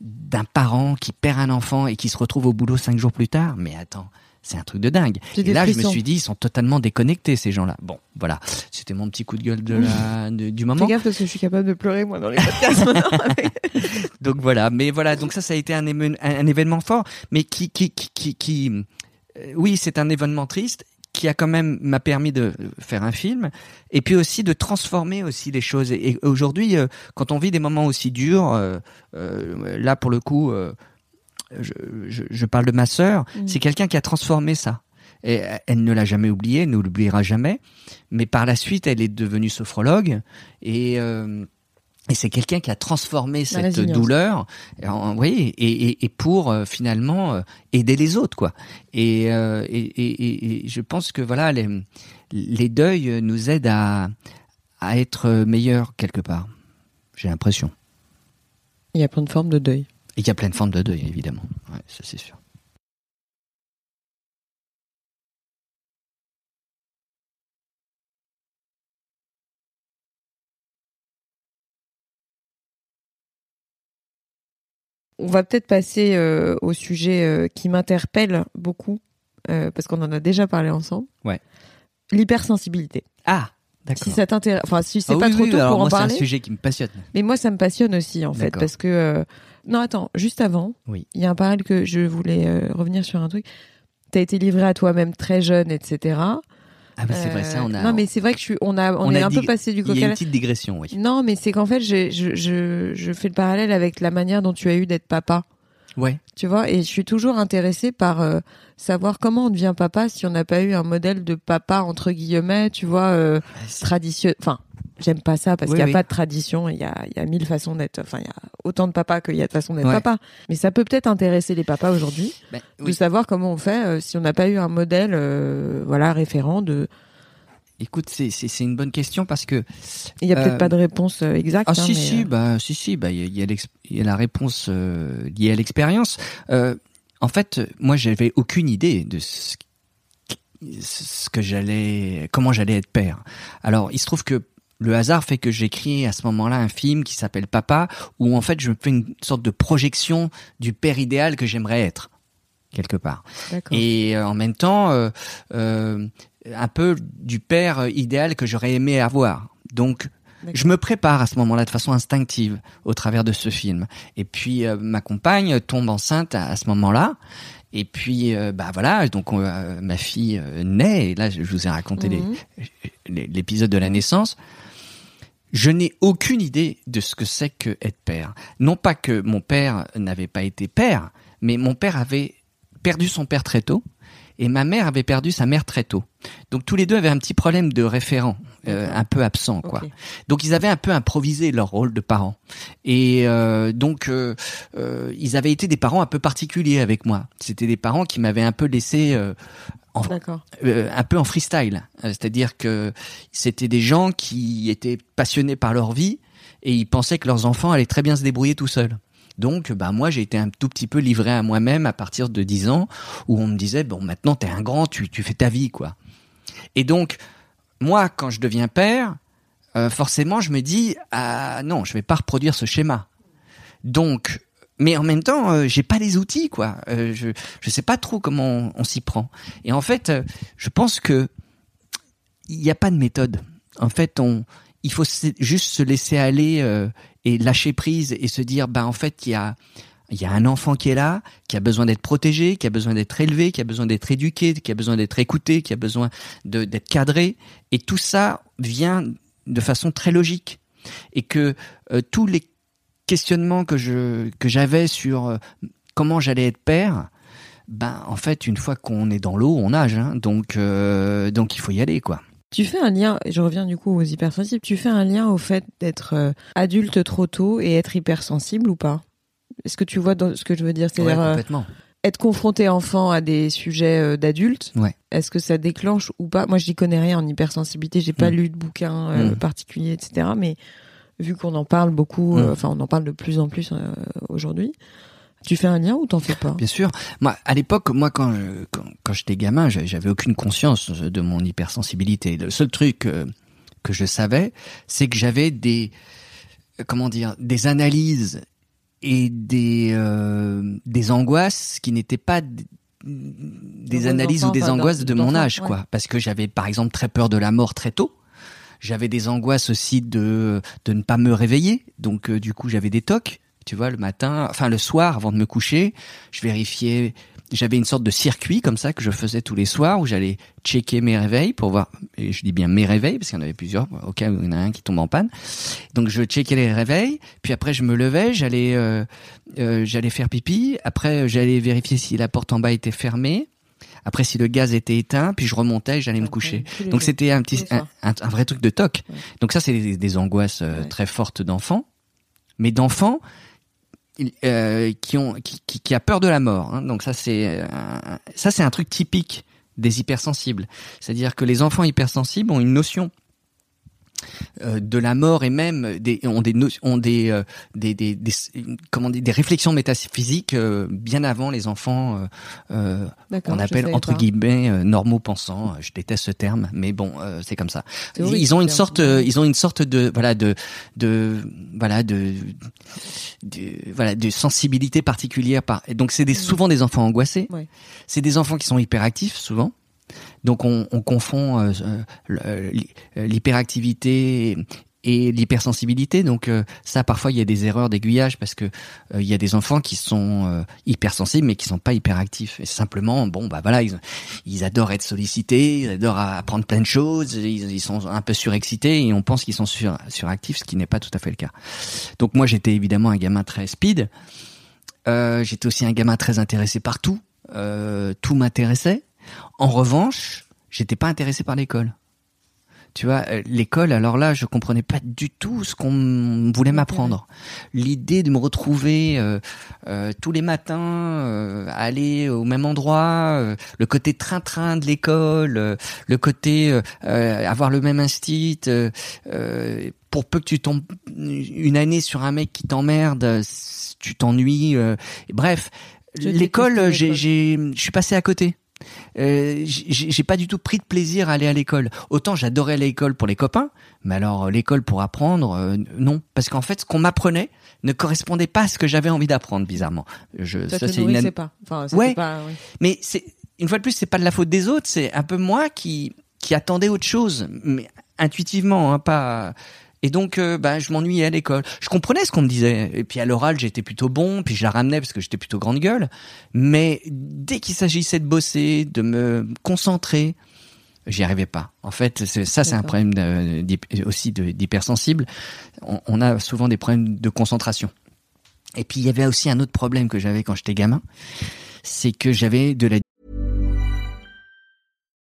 Speaker 2: d'un parent qui perd un enfant et qui se retrouve au boulot cinq jours plus tard? Mais attends c'est un truc de dingue. Et là, je me suis dit, ils sont totalement déconnectés, ces gens-là. Bon, voilà. C'était mon petit coup de gueule de la, du moment.
Speaker 1: Fais gaffe parce que je suis capable de pleurer, moi, dans les podcasts.
Speaker 2: donc voilà. Mais voilà. Donc ça, ça a été un, un, événement fort, mais qui, qui, qui, qui, qui euh, oui, c'est un événement triste qui a quand même m'a permis de faire un film et puis aussi de transformer aussi les choses. Et, aujourd'hui euh, quand on vit des moments aussi durs euh, euh, là pour le coup je, je, je, parle de ma sœur mm. c'est quelqu'un qui a transformé ça. Et elle ne l'a jamais oublié elle ne l'oubliera jamais. Mais par la suite elle est devenue sophrologue et et c'est quelqu'un qui a transformé cette douleur, en, oui, et, et, pour euh, finalement euh, aider les autres, quoi. Et, euh, je pense que voilà, les, les deuils nous aident à, à être meilleurs quelque part. J'ai l'impression.
Speaker 1: Il y a plein de formes de deuil.
Speaker 2: Il y a plein de formes de deuil, évidemment. Ouais, ça c'est sûr.
Speaker 1: On va peut-être passer euh, au sujet euh, qui m'interpelle beaucoup, euh, parce qu'on en a déjà parlé ensemble.
Speaker 2: Ouais.
Speaker 1: L'hypersensibilité.
Speaker 2: Ah, d'accord.
Speaker 1: Si ça t'intéresse, enfin si c'est
Speaker 2: Ah
Speaker 1: pas
Speaker 2: oui,
Speaker 1: trop
Speaker 2: oui,
Speaker 1: tôt
Speaker 2: alors
Speaker 1: pour en
Speaker 2: moi,
Speaker 1: parler.
Speaker 2: C'est un sujet qui me passionne.
Speaker 1: Mais moi, ça me passionne aussi, en fait, parce que. Non, attends, juste avant,
Speaker 2: Oui.
Speaker 1: il y a un parallèle que je voulais revenir sur un truc. T'as été livré à toi-même très jeune, etc.
Speaker 2: Ah oui, c'est vrai, ça, on a.
Speaker 1: Euh, Non, mais c'est vrai que je suis, on a, on,
Speaker 2: on
Speaker 1: est
Speaker 2: a
Speaker 1: un peu passé du
Speaker 2: Il y
Speaker 1: coq
Speaker 2: a une petite digression, oui.
Speaker 1: Non, mais c'est qu'en fait, j'ai- je, je, je fais le parallèle avec la manière dont tu as eu d'être papa.
Speaker 2: Ouais.
Speaker 1: Tu vois, et je suis toujours intéressée par euh, savoir comment on devient papa si on n'a pas eu un modèle de papa entre guillemets, tu vois, euh, traditionnel. Enfin, j'aime pas ça parce
Speaker 2: Oui,
Speaker 1: qu'il n'y a
Speaker 2: oui.
Speaker 1: pas de tradition. Il y a, il y a mille façons d'être. Enfin, il y a autant de papas qu'il y a de façons d'être
Speaker 2: Ouais.
Speaker 1: papa. Mais ça peut peut-être intéresser les papas aujourd'hui
Speaker 2: Ben,
Speaker 1: de savoir comment on fait euh, si on n'a pas eu un modèle, euh, voilà, référent de.
Speaker 2: Écoute, c'est c'est c'est une bonne question parce que
Speaker 1: Il y a peut-être
Speaker 2: Euh,
Speaker 1: pas de réponse exacte.
Speaker 2: ah
Speaker 1: hein,
Speaker 2: si
Speaker 1: mais,
Speaker 2: si bah si si bah il y a, y, la réponse liée à l'expérience. En fait, moi j'avais aucune idée de ce, ce que j'allais comment j'allais être père. Alors il se trouve que le hasard fait que j'écris à ce moment-là un film qui s'appelle Papa, où en fait je fais une sorte de projection du père idéal que j'aimerais être quelque part. Et euh, en même temps euh, euh, un peu du père idéal que j'aurais aimé avoir. Donc je me prépare à ce moment-là de façon instinctive au travers de ce film. Et puis ma compagne tombe enceinte à, à ce moment-là. Et puis euh, bah voilà, donc on- euh, ma fille euh, naît. Et là, je vous ai raconté
Speaker 1: Mhm.
Speaker 2: l'épisode de la naissance. Je n'ai aucune idée de ce que c'est que être père. Non pas que mon père n'avait pas été père, mais mon père avait perdu son père très tôt et ma mère avait perdu sa mère très tôt. Donc tous les deux avaient un petit problème de référent, euh, un peu absent quoi. Donc ils avaient un peu improvisé leur rôle de parents. Et euh, donc euh, ils avaient été des parents un peu particuliers avec moi. C'était des parents qui m'avaient un peu laissé en, euh, un peu en freestyle. Euh, C'est-à-dire que c'était des gens qui étaient passionnés par leur vie et ils pensaient que leurs enfants allaient très bien se débrouiller tout seuls. Donc, bah moi, j'ai été un tout petit peu livré à moi-même à partir de 10 ans, où on me disait bon, maintenant t'es un grand, tu tu fais ta vie, quoi. Et donc, moi, quand je deviens père, euh, forcément, je me dis ah non, je vais pas reproduire ce schéma. Donc, mais en même temps, euh, j'ai pas les outils, quoi. Euh, je je sais pas trop comment on, s'y prend. Et en fait, euh, je pense que il n'y a pas de méthode. En fait, on il faut juste se laisser aller euh, et lâcher prise et se dire bah en fait il y a il y a un enfant qui est là, qui a besoin d'être protégé, qui a besoin d'être élevé, qui a besoin d'être éduqué, qui a besoin d'être écouté, qui a besoin d'être cadré et tout ça vient de façon très logique et que euh, tous les questionnements que je que j'avais sur euh, comment j'allais être père ben en fait une fois qu'on est dans l'eau on nage hein, donc euh, donc il faut y aller quoi
Speaker 1: Tu fais un lien, je reviens du coup aux hypersensibles, tu fais un lien au fait d'être euh, adulte trop tôt et être hypersensible ou pas? Est-ce que tu vois dans ce que je veux dire? C'est-à-dire
Speaker 2: complètement
Speaker 1: être confronté enfant à des sujets d'adultes,
Speaker 2: Ouais.
Speaker 1: est-ce que ça déclenche ou pas? Moi, je n'y connais rien en hypersensibilité, j'ai pas
Speaker 2: Mm.
Speaker 1: lu de bouquin euh,
Speaker 2: Mm.
Speaker 1: particulier, etc. Mais vu qu'on en parle beaucoup, euh,
Speaker 2: Mm.
Speaker 1: enfin, on en parle de plus en plus euh, aujourd'hui, tu fais un lien ou t'en fais pas?
Speaker 2: Bien sûr. Moi, à l'époque, moi, quand je, quand, quand j'étais gamin, j'avais aucune conscience de mon hypersensibilité. Le seul truc euh, que je savais, c'est que j'avais des, euh, comment dire, des analyses et des, euh, des angoisses qui n'étaient pas des analyses
Speaker 1: enfants,
Speaker 2: ou des angoisses de mon âge,
Speaker 1: ouais.
Speaker 2: quoi. Parce que j'avais, par exemple, très peur de la mort très tôt. J'avais des angoisses aussi de de ne pas me réveiller, donc euh, du coup j'avais des tocs. Tu vois, le matin, enfin le soir, avant de me coucher, je vérifiais. J'avais une sorte de circuit comme ça que je faisais tous les soirs où j'allais checker mes réveils pour voir. Et je dis bien mes réveils parce qu'il y en avait plusieurs au cas où il y en a un qui tombe en panne. Donc je checkais les réveils, puis après je me levais, j'allais euh, euh, j'allais faire pipi. Après j'allais vérifier si la porte en bas était fermée. Après si le gaz était éteint, puis je remontais, j'allais me coucher. Donc c'était un petit un,
Speaker 1: soirs.
Speaker 2: un- un vrai truc de toc.
Speaker 1: Ouais.
Speaker 2: Donc ça c'est des, des angoisses euh,
Speaker 1: Ouais.
Speaker 2: très fortes d'enfants, mais d'enfants euh, qui ont qui, qui, qui a peur de la mort. hein. Donc ça c'est euh, un- ça c'est un truc typique des hypersensibles. C'est-à-dire que les enfants hypersensibles ont une notion de la mort et même des, ont des ont des, euh, des, des, des, comment dire, des réflexions métaphysiques euh, bien avant les enfants euh, qu'on appelle entre guillemets normaux pensants. Je déteste ce terme, mais bon, c'est comme ça. Ils ont une sorte, ils ont une sorte de voilà de de voilà de, de voilà de sensibilité particulière. Par, donc c'est des, souvent des enfants angoissés. Ouais. C'est des enfants qui sont hyperactifs souvent. Donc on, on confond euh, euh, l'hyperactivité et l'hypersensibilité. Donc euh, ça, parfois, il y a des erreurs d'aiguillage parce que il y a des enfants qui sont hypersensibles mais qui sont pas hyperactifs. Et simplement, bon, bah voilà, ils, adorent être sollicités, ils adorent apprendre plein de choses, ils, sont un peu surexcités et on pense qu'ils sont sur, suractifs, ce qui n'est pas tout à fait le cas. Donc moi, j'étais évidemment un gamin très speed. j'étais aussi un gamin très intéressé par tout. tout m'intéressait. En revanche, j'étais pas intéressé par l'école. Tu vois, euh, l'école, alors là, je comprenais pas du tout ce qu'on voulait m'apprendre. L'idée de me retrouver euh, euh, tous les matins, aller au même endroit, le côté train-train de l'école, le côté avoir le même instit, pour peu que tu tombes une année sur un mec qui t'emmerde, tu t'ennuies. bref, l'école, j'ai, je suis passé à côté euh, j'ai pas du tout pris de plaisir à aller à l'école. Autant j'adorais l'école pour les copains, mais alors euh, l'école pour apprendre, euh, non, parce qu'en fait, ce qu'on m'apprenait ne correspondait pas à ce que j'avais envie d'apprendre, bizarrement.
Speaker 1: Je, ça, c'est une... pas. Enfin,
Speaker 2: ouais, pas, mais c'est une fois de plus, c'est pas de la faute des autres, c'est un peu moi qui qui attendais autre chose, mais intuitivement, hein, pas et donc, euh, bah, je m'ennuyais à l'école. Je comprenais ce qu'on me disait. Et puis à l'oral, j'étais plutôt bon. Puis je la ramenais parce que j'étais plutôt grande gueule. Mais dès qu'il s'agissait de bosser, de me concentrer, j'y arrivais pas. En fait, ça, c'est un problème aussi d'hypersensible. On, on a souvent des problèmes de concentration. Et puis il y avait aussi un autre problème que j'avais quand j'étais gamin, c'est que j'avais de la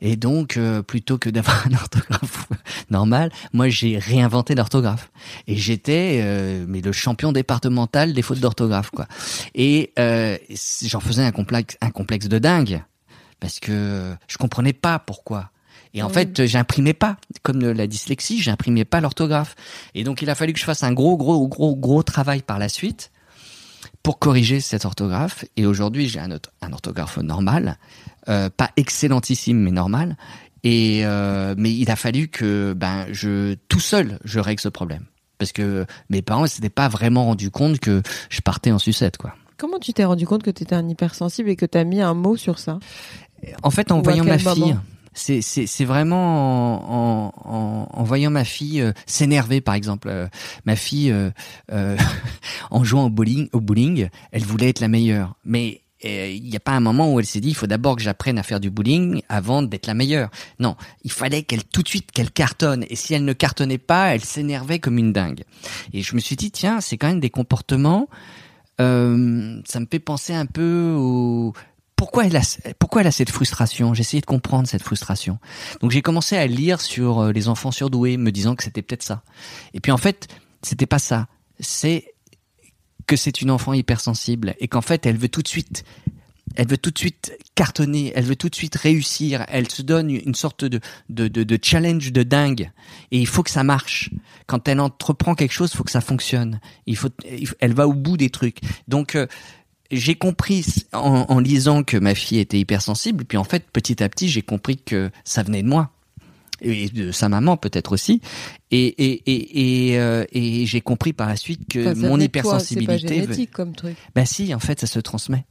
Speaker 2: Et donc, euh, plutôt que d'avoir un orthographe normal, moi j'ai réinventé l'orthographe. Et j'étais euh, mais le champion départemental des fautes d'orthographe, quoi. Et euh, j'en faisais un complexe, un complexe de dingue parce que je comprenais pas pourquoi. Et en fait, j'imprimais pas, comme la dyslexie, j'imprimais pas l'orthographe. Et donc, il a fallu que je fasse un gros, gros, gros, gros travail par la suite pour corriger cette orthographe. Et aujourd'hui, j'ai un, un orthographe normal, euh, pas excellentissime, mais normal. Et euh, mais il a fallu que ben je tout seul je règle ce problème parce que mes parents ne s'étaient pas vraiment rendu compte que je partais en sucette quoi.
Speaker 1: Comment tu t'es rendu compte que tu étais un hypersensible et que tu as mis un mot sur ça?
Speaker 2: En fait, en voyant ma fille, c'est c'est vraiment en, en, en, voyant ma fille euh, s'énerver par exemple euh, ma fille euh, en jouant au bowling au bowling elle voulait être la meilleure mais il n'y a pas un moment où elle s'est dit il faut d'abord que j'apprenne à faire du bowling avant d'être la meilleure. Non, il fallait qu'elle tout de suite qu'elle cartonne et si elle ne cartonnait pas, elle s'énervait comme une dingue. Et je me suis dit tiens, c'est quand même des comportements euh, ça me fait penser un peu au pourquoi elle a, pourquoi elle a cette frustration? J'ai essayé de comprendre cette frustration. Donc j'ai commencé à lire sur euh, les enfants surdoués, me disant que c'était peut-être ça. Et puis en fait, c'était pas ça. C'est que c'est une enfant hypersensible et qu'en fait, elle veut tout de suite, elle veut tout de suite cartonner, elle veut tout de suite réussir. Elle se donne une sorte de de, de, challenge de dingue et il faut que ça marche. Quand elle entreprend quelque chose, il faut que ça fonctionne. Il faut, elle va au bout des trucs. Donc euh, j'ai compris en, en, lisant que ma fille était hypersensible, puis en fait, petit à petit, j'ai compris que ça venait de moi et de sa maman peut-être aussi. Et et et et, euh, et j'ai compris par la suite que mon hypersensibilité.
Speaker 1: C'est pas génétique comme truc.
Speaker 2: Ben si, en fait, ça se transmet.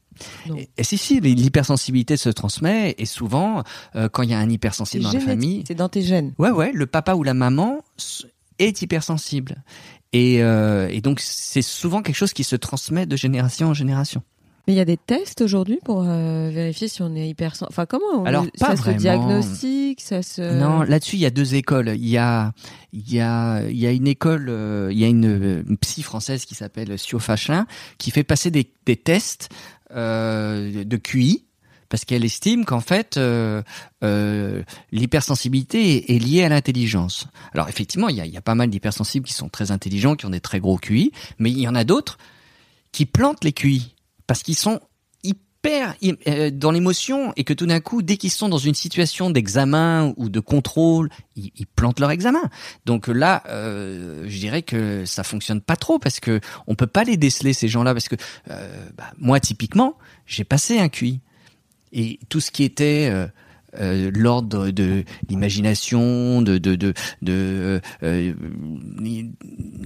Speaker 2: Et, si si, l'hypersensibilité se transmet et souvent euh, quand il y a un hypersensible dans la famille,
Speaker 1: c'est dans tes gènes.
Speaker 2: Ouais ouais, le papa ou la maman est hypersensible et, euh, et donc c'est souvent quelque chose qui se transmet de génération en génération.
Speaker 1: Mais il y a des tests aujourd'hui pour euh, vérifier si on est hypersensible. Enfin, comment on,
Speaker 2: Alors,
Speaker 1: ça
Speaker 2: pas
Speaker 1: se
Speaker 2: vraiment.
Speaker 1: diagnostique, ça se.
Speaker 2: Non, là-dessus, il y a deux écoles. Il y a, il y a, il y a une école, euh, il y a une, une psy française qui s'appelle Sio Fachelin, qui fait passer des, des tests euh, de QI parce qu'elle estime qu'en fait euh, euh, l'hypersensibilité est, liée à l'intelligence. Alors effectivement, il y a, pas mal d'hypersensibles qui sont très intelligents, qui ont des très gros QI, mais il y en a d'autres qui plantent les QI parce qu'ils sont hyper euh, dans l'émotion et que tout d'un coup, dès qu'ils sont dans une situation d'examen ou de contrôle, ils, plantent leur examen. Donc là, je dirais que ça fonctionne pas trop parce que on peut pas les déceler ces gens-là parce que bah, moi typiquement, j'ai passé un QI et tout ce qui était euh, euh, l'ordre de l'imagination, de de de, de euh,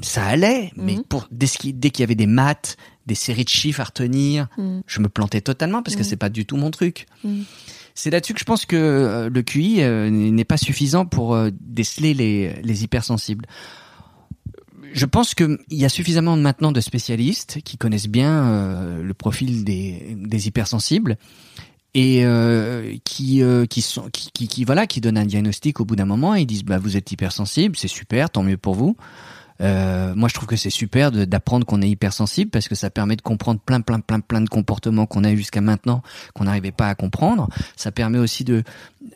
Speaker 2: ça allait, mais
Speaker 1: Mhm.
Speaker 2: pour dès qu'il dès qu'il y avait des maths, des séries de chiffres à retenir,
Speaker 1: Mhm.
Speaker 2: je me plantais totalement parce que
Speaker 1: Mhm.
Speaker 2: c'est pas du tout mon truc.
Speaker 1: Mhm.
Speaker 2: C'est là-dessus que je pense que le QI euh, n'est pas suffisant pour déceler les, les hypersensibles. Je pense qu'il y a suffisamment maintenant de spécialistes qui connaissent bien le profil des, des hypersensibles et euh, qui euh, qui sont qui, qui, voilà qui donnent un diagnostic au bout d'un moment et ils disent bah vous êtes hypersensible c'est super tant mieux pour vous. Euh, moi je trouve que c'est super d'apprendre qu'on est hypersensible parce que ça permet de comprendre plein plein plein plein de comportements qu'on a eu jusqu'à maintenant qu'on n'arrivait pas à comprendre. Ça permet aussi de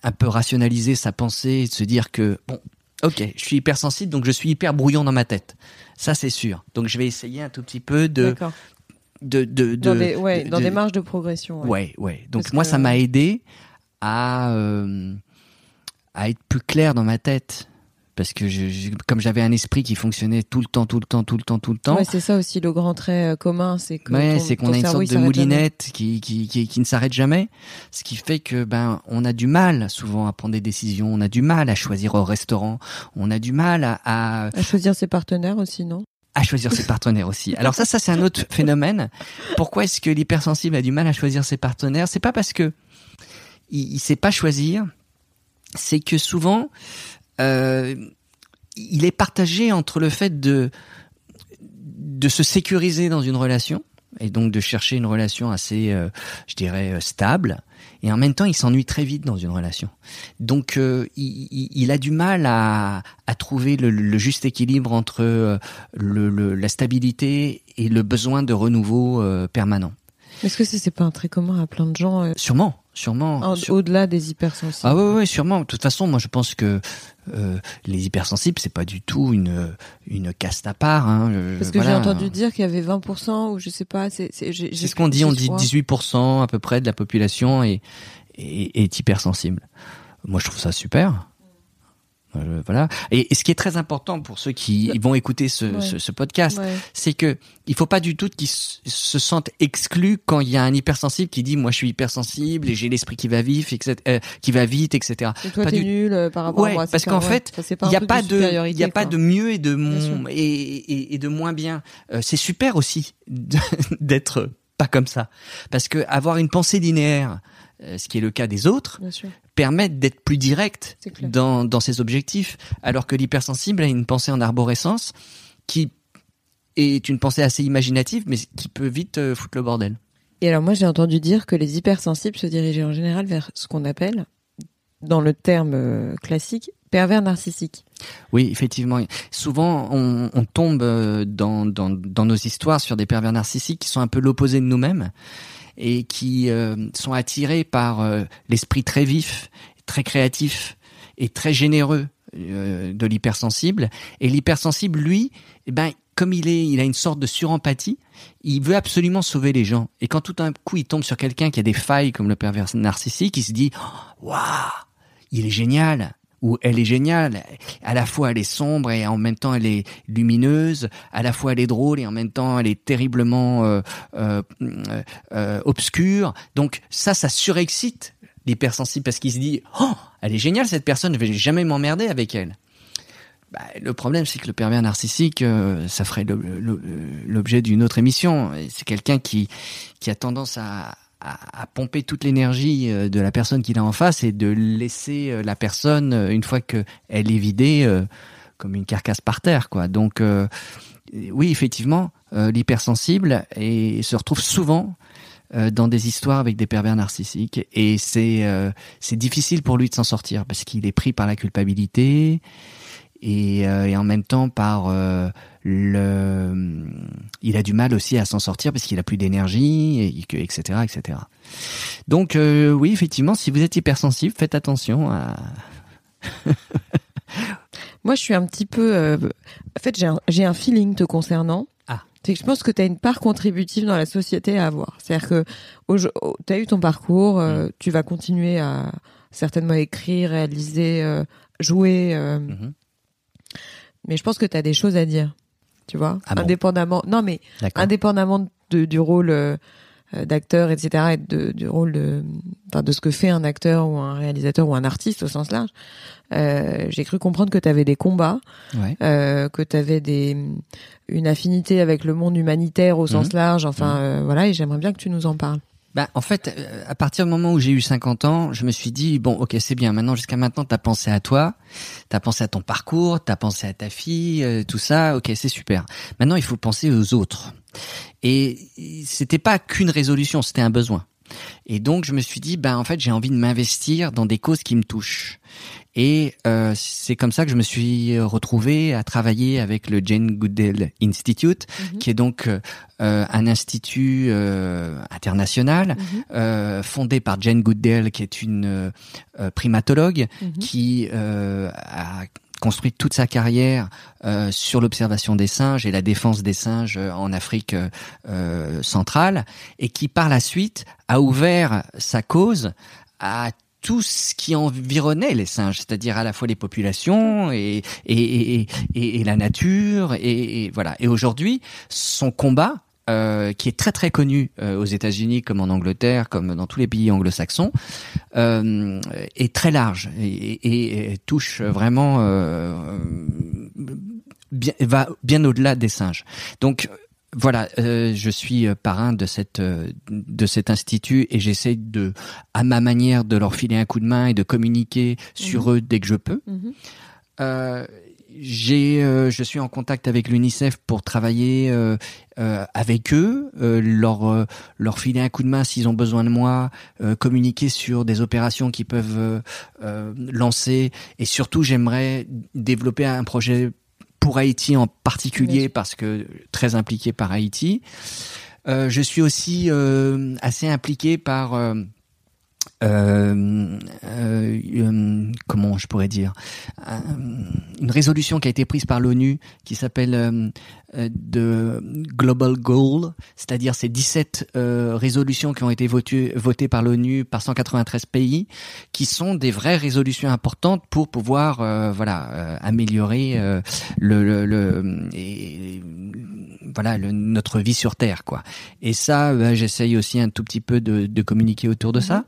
Speaker 2: un peu rationaliser sa pensée et de se dire que bon ok je suis hypersensible donc je suis hyper brouillon dans ma tête. Ça c'est sûr. Donc je vais essayer un tout petit peu de
Speaker 1: D'accord.
Speaker 2: de de,
Speaker 1: Dans,
Speaker 2: de-
Speaker 1: des, ouais,
Speaker 2: de-
Speaker 1: dans
Speaker 2: de-
Speaker 1: des marges de progression. ouais.
Speaker 2: Ouais, ouais. Donc
Speaker 1: Parce
Speaker 2: moi,
Speaker 1: que-
Speaker 2: ça m'a aidé à euh, à être plus clair dans ma tête parce que je, je- comme j'avais un esprit qui fonctionnait tout le temps, tout le temps, tout le temps, tout le temps.
Speaker 1: Ouais, c'est ça aussi le grand trait euh, commun, c'est que
Speaker 2: Ouais,
Speaker 1: ton-
Speaker 2: c'est qu'on a une sorte de moulinette qui, qui, qui, qui ne s'arrête jamais, ce qui fait que ben on a du mal souvent à prendre des décisions, on a du mal à choisir au restaurant, on a du mal à, à,
Speaker 1: À choisir ses partenaires aussi, non?
Speaker 2: À choisir ses partenaires aussi. Alors ça, ça c'est un autre phénomène. Pourquoi est-ce que l'hypersensible a du mal à choisir ses partenaires? C'est pas parce que il, sait pas choisir, c'est que souvent euh, il est partagé entre le fait de de se sécuriser dans une relation et donc de chercher une relation assez, euh, je dirais, euh, stable. Et en même temps, il s'ennuie très vite dans une relation. Donc, euh, il, a du mal à, à trouver le, le juste équilibre entre euh, le, le- la stabilité et le besoin de renouveau euh, permanent.
Speaker 1: Est-ce que ça, c'est pas un trait commun à plein de gens
Speaker 2: Sûrement, sûrement. Sur-
Speaker 1: au-delà des hypersensibles
Speaker 2: Ah ouais, ouais, sûrement. De toute façon, moi, je pense que euh, les hypersensibles, c'est pas du tout une une caste à part. Hein. Je-
Speaker 1: Parce que
Speaker 2: voilà.
Speaker 1: j'ai entendu dire qu'il y avait 20% ou je sais pas. C'est
Speaker 2: ce qu'on dit, on dit
Speaker 1: crois.
Speaker 2: 18% à peu près de la population est, est, est hypersensible. Moi, je trouve ça super. Euh, voilà. Et, et ce qui est très important pour ceux qui vont écouter ce,
Speaker 1: Ouais.
Speaker 2: ce, ce podcast,
Speaker 1: Ouais.
Speaker 2: c'est que il faut pas du tout qu'ils se sentent exclus quand il y a un hypersensible qui dit moi je suis hypersensible et j'ai l'esprit qui va vif, etc., euh, qui va vite, etc.
Speaker 1: Et toi,
Speaker 2: Pas du-
Speaker 1: nul euh, par rapport à moi.
Speaker 2: parce qu'en fait, Il n'y a pas de, il y a pas de mieux et de mon, et, et, et de moins bien. Euh, c'est super aussi d'être pas comme ça, parce que avoir une pensée linéaire, euh, ce qui est le cas des autres,
Speaker 1: Bien sûr.
Speaker 2: permet d'être plus direct dans, dans ses objectifs, alors que l'hypersensible a une pensée en arborescence qui est une pensée assez imaginative, mais qui peut vite euh, foutre le bordel.
Speaker 1: Et alors moi j'ai entendu dire que les hypersensibles se dirigeaient en général vers ce qu'on appelle, dans le terme euh, classique, pervers narcissique.
Speaker 2: Oui, effectivement. Souvent, on, on tombe euh, dans, dans, dans nos histoires sur des pervers narcissiques qui sont un peu l'opposé de nous-mêmes et qui euh, sont attirés par euh, l'esprit très vif, très créatif et très généreux euh, de l'hypersensible. Et l'hypersensible, lui, eh ben, comme il est, il a une sorte de surempathie. Il veut absolument sauver les gens. Et quand tout d'un coup il tombe sur quelqu'un qui a des failles comme le pervers narcissique, il se dit, waouh, il est génial ou elle est géniale. À la fois elle est sombre et en même temps elle est lumineuse. À la fois elle est drôle et en même temps elle est terriblement euh, euh, euh, obscure. Donc ça, ça surexcite l'hypersensible parce qu'il se dit oh elle est géniale cette personne, je vais jamais m'emmerder avec elle. Bah, le problème, c'est que le pervers narcissique, ça ferait l'objet d'une autre émission. C'est quelqu'un qui qui a tendance à, à, à pomper toute l'énergie euh, de la personne qu'il a en face et de laisser euh, la personne, euh, une fois que elle est vidée, comme une carcasse par terre, quoi. Donc, euh, oui, effectivement, l'hypersensible et se retrouve souvent dans des histoires avec des pervers narcissiques et c'est euh, c'est difficile pour lui de s'en sortir parce qu'il est pris par la culpabilité et, euh, et en même temps par euh, le il a du mal aussi à s'en sortir parce qu'il a plus d'énergie et etc etc donc euh, oui effectivement si vous êtes hypersensible faites attention à
Speaker 1: Moi, je suis un petit peu. euh, En fait, j'ai un, j'ai un feeling te concernant.
Speaker 2: Ah.
Speaker 1: C'est que je pense que tu as une part contributive dans la société à avoir. C'est-à-dire que tu as eu ton parcours, euh,
Speaker 2: Mm.
Speaker 1: tu vas continuer à certainement écrire, réaliser, jouer.
Speaker 2: Mhm.
Speaker 1: Mais je pense que tu as des choses à dire. Tu vois
Speaker 2: Ah bon
Speaker 1: Indépendamment. Non, mais indépendamment de, du rôle euh, euh, d'acteur, etc., et de, du rôle de, enfin, de ce que fait un acteur ou un réalisateur ou un artiste au sens large, euh, j'ai cru comprendre que tu avais des combats,
Speaker 2: ouais
Speaker 1: euh, que tu avais des, une affinité avec le monde humanitaire au sens
Speaker 2: Mhm.
Speaker 1: large, enfin euh, voilà, et j'aimerais bien que tu nous en parles.
Speaker 2: Bah, en fait, euh, à partir du moment où j'ai eu 50 ans, je me suis dit bon, ok, c'est bien. Maintenant, jusqu'à maintenant, t'as pensé à toi, t'as pensé à ton parcours, t'as pensé à ta fille, euh, tout ça. Ok, c'est super. Maintenant, il faut penser aux autres. Et c'était pas qu'une résolution, c'était un besoin. Et donc, je me suis dit, ben, en fait, j'ai envie de m'investir dans des causes qui me touchent. Et euh, c'est comme ça que je me suis retrouvé à travailler avec le Jane Goodell Institute, qui est donc euh, euh, un institut euh, international euh, fondé par Jane Goodell, qui est une euh, primatologue qui euh, a construit toute sa carrière euh, sur l'observation des singes et la défense des singes en Afrique euh, centrale, et qui par la suite a ouvert sa cause à tout ce qui environnait les singes, c'est-à-dire à la fois les populations et, et, et, et, la nature, et, et voilà. Et aujourd'hui, son combat, euh, qui est très très connu euh, aux États-Unis comme en Angleterre, comme dans tous les pays anglo-saxons, euh, est très large et, et- et touche vraiment euh, bien, va bien au-delà des singes. Donc voilà, euh, je suis euh, parrain de cette euh, de cet institut et j'essaie de, à ma manière, de leur filer un coup de main et de communiquer sur eux dès que je peux. Euh, j'ai, euh, je suis en contact avec l'UNICEF pour travailler euh, euh, avec eux, euh, leur euh, leur filer un coup de main s'ils ont besoin de moi, euh, communiquer sur des opérations qu'ils peuvent lancer, et surtout j'aimerais développer un projet pour Haïti en particulier parce que très impliqué par Haïti. Euh, je suis aussi euh, assez impliqué par euh, comment je pourrais dire une résolution qui a été prise par l'ONU qui s'appelle de Global Goal, c'est-à-dire ces 17 euh, résolutions qui ont été votées, votées par l'ONU par 193 pays, qui sont des vraies résolutions importantes pour pouvoir euh, voilà euh, améliorer euh, le, le, le- et, voilà le, notre vie sur Terre quoi. Et ça, bah, j'essaye aussi un tout petit peu de, de communiquer autour de ça.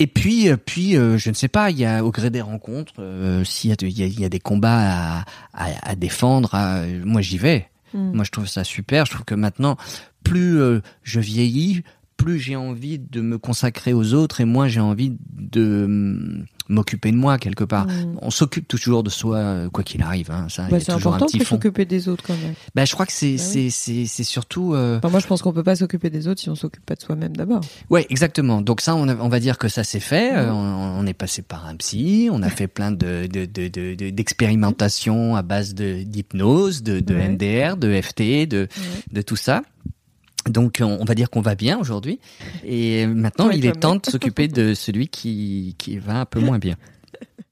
Speaker 2: Et puis, euh, puis, euh, je ne sais pas. Il y a au gré des rencontres, euh, s'il y a, de- il y, a, il y a des combats à, à, à défendre, à- moi j'y vais.
Speaker 1: Mm.
Speaker 2: Moi, je trouve ça super. Je trouve que maintenant, plus euh, je vieillis, plus j'ai envie de me consacrer aux autres et moins j'ai envie de m'occuper de moi quelque part.
Speaker 1: Mm.
Speaker 2: On s'occupe toujours de soi, quoi qu'il arrive. Hein, ça,
Speaker 1: Bah, c'est important de s'occuper des autres quand même.
Speaker 2: Bah, je crois que c'est
Speaker 1: Bah oui.
Speaker 2: c'est c'est c'est surtout. euh,
Speaker 1: Enfin, moi, je pense qu'on peut pas s'occuper des autres si on s'occupe pas de soi-même d'abord.
Speaker 2: Ouais, exactement. Donc ça, on, a- on va dire que ça s'est fait.
Speaker 1: Mhm.
Speaker 2: Euh, on, on est passé par un psy. On a fait plein de de- de- de- de- d'expérimentations à base de d'hypnose, de, de
Speaker 1: Ouais.
Speaker 2: MDR, de FT, de de tout ça. Donc on, on va dire qu'on va bien aujourd'hui. Et maintenant,
Speaker 1: Ouais,
Speaker 2: il est temps de s'occuper de celui qui qui va un peu moins bien.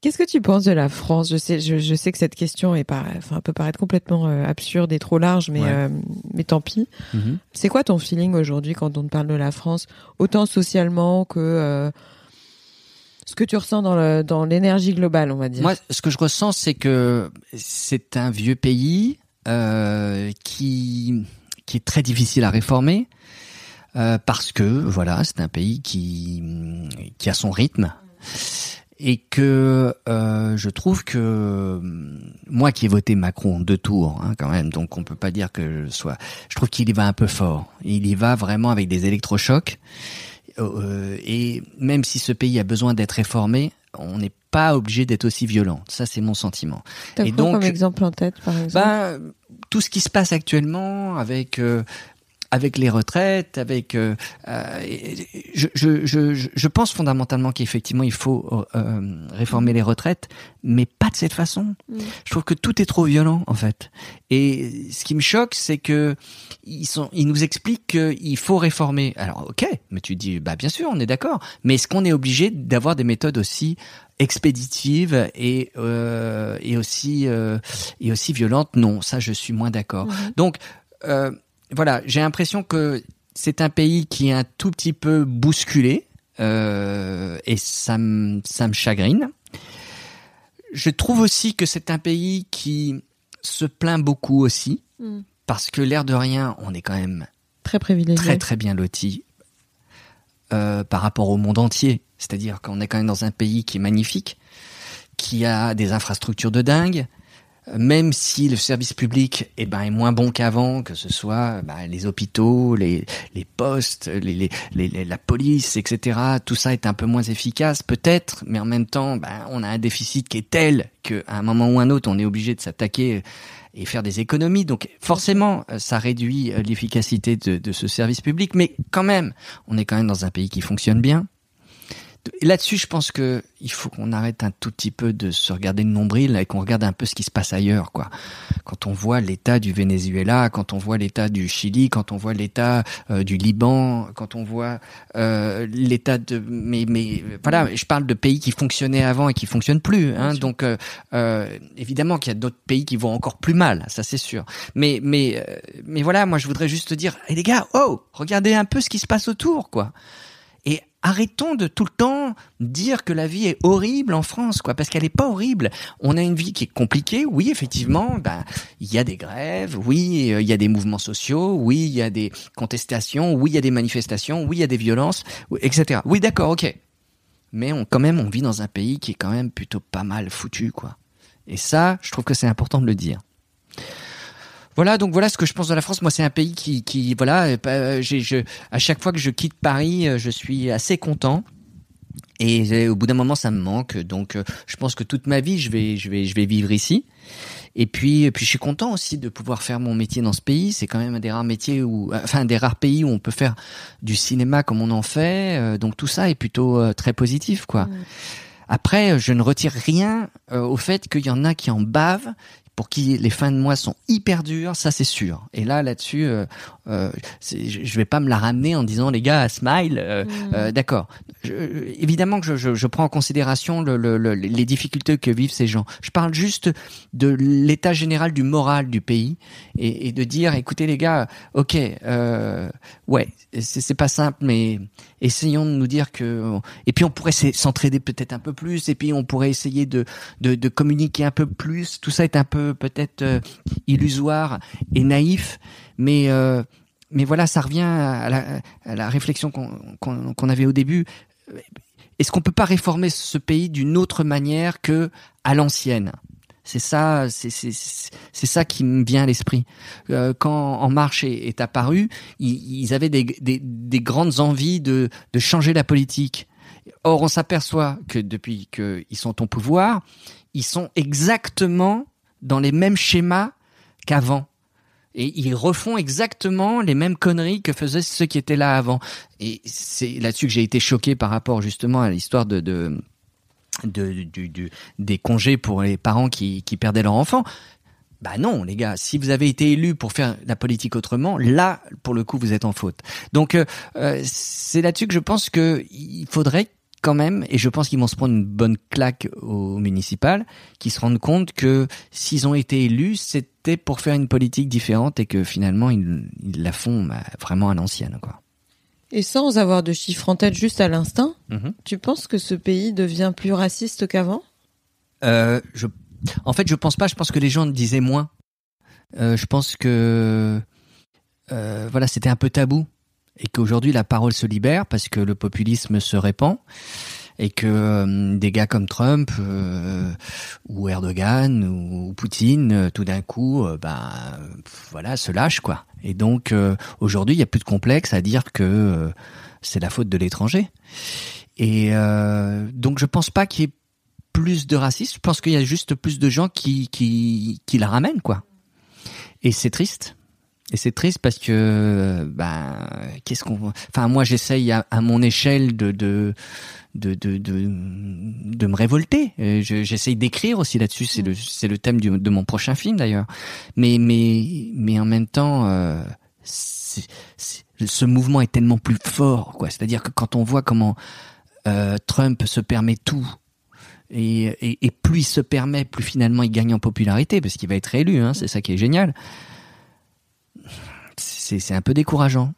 Speaker 1: Qu'est-ce que tu penses de la France? Je sais, je, je sais que cette question est pas, enfin, peut paraître complètement euh, absurde et trop large, mais
Speaker 2: Ouais.
Speaker 1: euh, mais tant pis.
Speaker 2: Mhm.
Speaker 1: C'est quoi ton feeling aujourd'hui quand on te parle de la France, autant socialement que euh, ce que tu ressens dans le, dans l'énergie globale, on va dire?
Speaker 2: Moi, ce que je ressens, c'est que c'est un vieux pays euh, qui qui est très difficile à réformer euh, parce que voilà, c'est un pays qui qui a son rythme et que euh, je trouve que moi qui ai voté Macron en deux tours hein, quand même, donc on peut pas dire que je sois. Je trouve qu'il y va un peu fort. Il y va vraiment avec des électrochocs. Euh, et même si ce pays a besoin d'être réformé, on n'est pas obligé d'être aussi violent. Ça, c'est mon sentiment.
Speaker 1: T'as
Speaker 2: et
Speaker 1: quoi
Speaker 2: donc-
Speaker 1: comme exemple en tête, par exemple?
Speaker 2: Ben, tout ce qui se passe actuellement avec euh, avec les retraites, avec. Euh, euh, je, je, je, je, pense fondamentalement qu'effectivement il faut euh, réformer les retraites, mais pas de cette façon. Mm. Je trouve que tout est trop violent en fait. Et ce qui me choque, c'est que ils sont, ils nous expliquent qu'il faut réformer. Alors ok, mais tu dis bah bien sûr, on est d'accord. Mais est-ce qu'on est obligé d'avoir des méthodes aussi expéditives et euh, et aussi euh, et aussi violentes? Non, ça je suis moins d'accord. Mm-hmm. Donc euh, voilà, j'ai l'impression que c'est un pays qui est un tout petit peu bousculé euh, et ça me ça me chagrine. Je trouve aussi que c'est un pays qui se plaint beaucoup aussi mm. parce que l'air de rien, on est quand même
Speaker 1: très privilégié,
Speaker 2: très très bien loti euh, par rapport au monde entier. C'est-à-dire qu'on est quand même dans un pays qui est magnifique, qui a des infrastructures de dingue, même si le service public eh ben, est moins bon qu'avant, que ce soit bah, les hôpitaux, les, les postes, les, les, la police, etc., tout ça est un peu moins efficace peut-être, mais en même temps, bah, on a un déficit qui est tel qu'à un moment ou un autre, on est obligé de s'attaquer et faire des économies. Donc forcément, ça réduit l'efficacité de, de ce service public, mais quand même, on est quand même dans un pays qui fonctionne bien, là-dessus, je pense que il faut qu'on arrête un tout petit peu de se regarder le nombril et qu'on regarde un peu ce qui se passe ailleurs, quoi. Quand on voit l'état du Venezuela, quand on voit l'état du Chili, quand on voit l'état euh, du Liban, quand on voit euh, l'état de, mais mais voilà, je parle de pays qui fonctionnaient avant et qui fonctionnent plus, hein. Donc euh, euh, évidemment qu'il y a d'autres pays qui vont encore plus mal, ça c'est sûr. Mais mais mais voilà, moi je voudrais juste dire, hey, les gars, oh, regardez un peu ce qui se passe autour, quoi. Arrêtons de tout le temps dire que la vie est horrible en France, quoi, parce qu'elle n'est pas horrible. On a une vie qui est compliquée. Oui, effectivement, ben il y a des grèves, oui, euh, il y a des mouvements sociaux, oui, il y a des contestations, oui, il y a des manifestations, oui, il y a des violences, etc. Oui, d'accord, ok. Mais quand même, on vit dans un pays qui est quand même plutôt pas mal foutu, quoi. Et ça, je trouve que c'est important de le dire. Voilà, donc voilà ce que je pense de la France. Moi, c'est un pays qui, qui voilà, euh, euh, j'ai, je, à chaque fois que je quitte Paris, euh, je suis assez content. Et au bout d'un moment, ça me manque. Donc, je pense que toute ma vie, je vais, je vais, je vais vivre ici. Et puis, et puis, je suis content aussi de pouvoir faire mon métier dans ce pays. C'est quand même un des rares métiers où, enfin, un des rares pays où on peut faire du cinéma comme on en fait. Donc, tout ça est plutôt très positif, quoi. Mmh. Après, je ne retire rien au fait qu'il y en a qui en bavent, pour qui les fins de mois sont hyper dures, ça c'est sûr. Et là, là-dessus, euh, euh, je vais pas me la ramener en disant les gars, smile, euh, mm. euh d'accord. Évidemment que je, je, je, prends en considération le, le, les difficultés que vivent ces gens. Je parle juste de l'état général du moral du pays et, et, de dire, écoutez les gars, ok, euh, ouais, c'est pas simple, mais essayons de nous dire que et puis on pourrait s'entraider peut-être un peu plus et puis on pourrait essayer de, de, de communiquer un peu plus tout ça est un peu peut-être euh, illusoire et naïf mais euh, mais voilà ça revient à la, réflexion qu'on qu'on avait au début est-ce qu'on peut pas réformer ce pays d'une autre manière que à l'ancienne? C'est ça, c'est ça qui me vient à l'esprit. Euh, quand En Marche est, apparu, ils, avaient des, des, des, grandes envies de, de changer la politique. Or, on s'aperçoit que depuis qu'ils sont au pouvoir, ils sont exactement dans les mêmes schémas qu'avant. Et ils refont exactement les mêmes conneries que faisaient ceux qui étaient là avant. Et c'est là-dessus que j'ai été choqué par rapport justement à l'histoire de, des congés pour les parents qui, perdaient leur enfant. Bah non, les gars, si vous avez été élu pour faire la politique autrement, là, pour le coup, vous êtes en faute. Donc, euh, euh, c'est là-dessus que je pense que il faudrait quand même, et je pense qu'ils vont se prendre une bonne claque au municipal, qu'ils se rendent compte que s'ils ont été élus, c'était pour faire une politique différente et que finalement, ils, ils la font bah, vraiment à l'ancienne, quoi.
Speaker 1: Et sans avoir de chiffres en tête juste à l'instant, mhm. tu penses que ce pays devient plus raciste qu'avant?
Speaker 2: Euh, je... En fait, je pense pas. Je pense que les gens disaient moins. Euh, je pense que euh, voilà, c'était un peu tabou et qu'aujourd'hui la parole se libère parce que le populisme se répand et que euh, des gars comme Trump euh, ou Erdogan ou, Poutine, euh, tout d'un coup, bah voilà, se lâchent quoi. Et donc aujourd'hui, il y a plus de complexe à dire que c'est la faute de l'étranger. Et donc je pense pas qu'il y ait plus de racisme. Je pense qu'il y a juste plus de gens qui qui qui la ramènent quoi. Et c'est triste. Et c'est triste parce que, ben, qu'est-ce qu'on, enfin, moi, j'essaye à, à, mon échelle de, de, de, de, de, de me révolter. J'essaye d'écrire aussi là-dessus. C'est le, c'est le thème du, de mon prochain film d'ailleurs. Mais, mais, mais en même temps, euh, ce mouvement est tellement plus fort, quoi. C'est-à-dire que quand on voit comment euh, Trump se permet tout. Et, et, et, plus il se permet, plus finalement il gagne en popularité, parce qu'il va être réélu, hein, c'est ça qui est génial c'est un peu décourageant.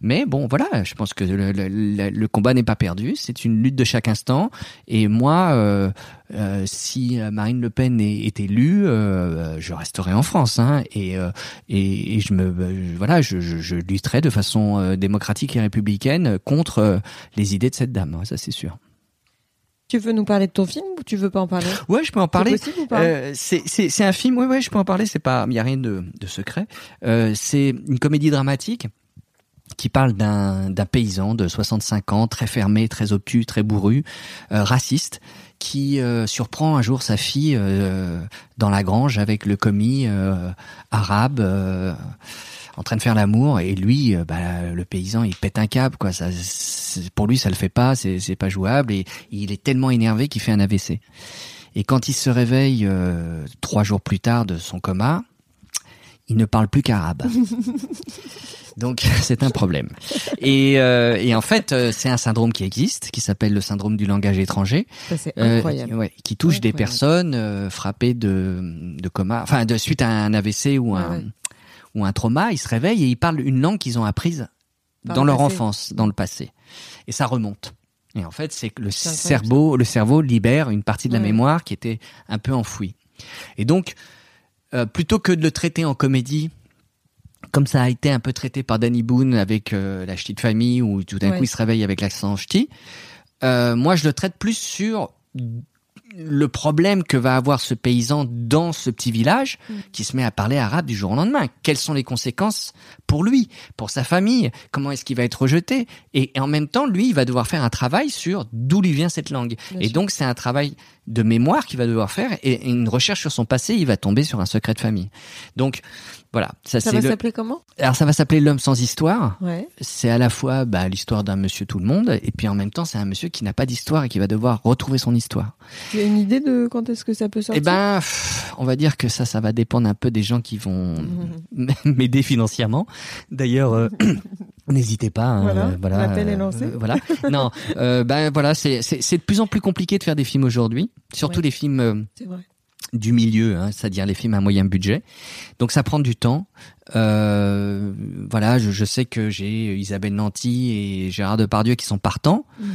Speaker 2: Mais bon, voilà, je pense que le, combat n'est pas perdu. C'est une lutte de chaque instant. Et moi, euh, euh, si Marine Le Pen est, élue, euh, je resterai en France. Hein, et, euh, et, je me, voilà, je, lutterai de façon euh, démocratique et républicaine contre les idées de cette dame. Ça, c'est sûr.
Speaker 1: Tu veux nous parler de ton film ou tu veux pas en parler?
Speaker 2: Ouais, je peux en parler.
Speaker 1: Euh,
Speaker 2: c'est un film. Ouais, ouais, je peux en parler. C'est pas, il y a rien de, de secret. Euh, c'est une comédie dramatique qui parle d'un paysan de 65 ans, très fermé, très obtus, très bourru, euh, raciste, qui euh, surprend un jour sa fille euh, dans la grange avec le commis euh, arabe en train de faire l'amour et lui euh, bah, le paysan il pète un câble quoi. Ça pour lui ça le fait pas c'est pas jouable et il est tellement énervé qu'il fait un AVC et quand il se réveille euh, trois jours plus tard de son coma il ne parle plus qu'arabe. Donc c'est un problème. Et, euh, et en fait euh, c'est un syndrome qui existe qui s'appelle le syndrome du langage étranger
Speaker 1: c'est incroyable.
Speaker 2: Ouais, qui touche incroyable. des personnes frappées de de coma enfin de suite à un AVC ou un ouais ou un trauma, ils se réveillent et ils parlent une langue qu'ils ont apprise dans leur passé. enfance, dans le passé. Et ça remonte. Et en fait, c'est que le cerveau, le cerveau libère une partie de la ouais. mémoire qui était un peu enfouie. Et donc, euh, plutôt que de le traiter en comédie, comme ça a été un peu traité par Danny Boone avec euh, la ch'ti de famille, où tout d'un coup il se réveille avec l'accent ch'ti, euh, moi je le traite plus sur le problème que va avoir ce paysan dans ce petit village mmh. qui se met à parler arabe du jour au lendemain. Quelles sont les conséquences pour lui, pour sa famille? Comment est-ce qu'il va être rejeté? Et, et, en même temps, lui, il va devoir faire un travail sur d'où lui vient cette langue. Bien et sûr. donc, c'est un travail de mémoire qu'il va devoir faire et, et, une recherche sur son passé. Il va tomber sur un secret de famille. Donc, voilà.
Speaker 1: Ça, ça va le... s'appeler comment?
Speaker 2: Alors ça va s'appeler L'homme sans histoire.
Speaker 1: Ouais.
Speaker 2: C'est à la fois bah, l'histoire d'un monsieur tout le monde, et puis en même temps c'est un monsieur qui n'a pas d'histoire et qui va devoir retrouver son histoire.
Speaker 1: Tu as une idée de quand est-ce que ça peut sortir?
Speaker 2: Eh ben, on va dire que ça, ça va dépendre un peu des gens qui vont m'aider financièrement. D'ailleurs. Euh, N'hésitez pas. Hein,
Speaker 1: voilà,
Speaker 2: euh, voilà
Speaker 1: l'appel est lancé.
Speaker 2: Euh, voilà. non, euh, ben voilà, c'est c'est de plus en plus compliqué de faire des films aujourd'hui, surtout
Speaker 1: ouais.
Speaker 2: les films
Speaker 1: C'est vrai
Speaker 2: du milieu, hein, c'est-à-dire les films à moyen budget. Donc ça prend du temps. Euh, voilà, je, je, sais que j'ai Isabelle Nanty et Gérard Depardieu qui sont partants. -hmm.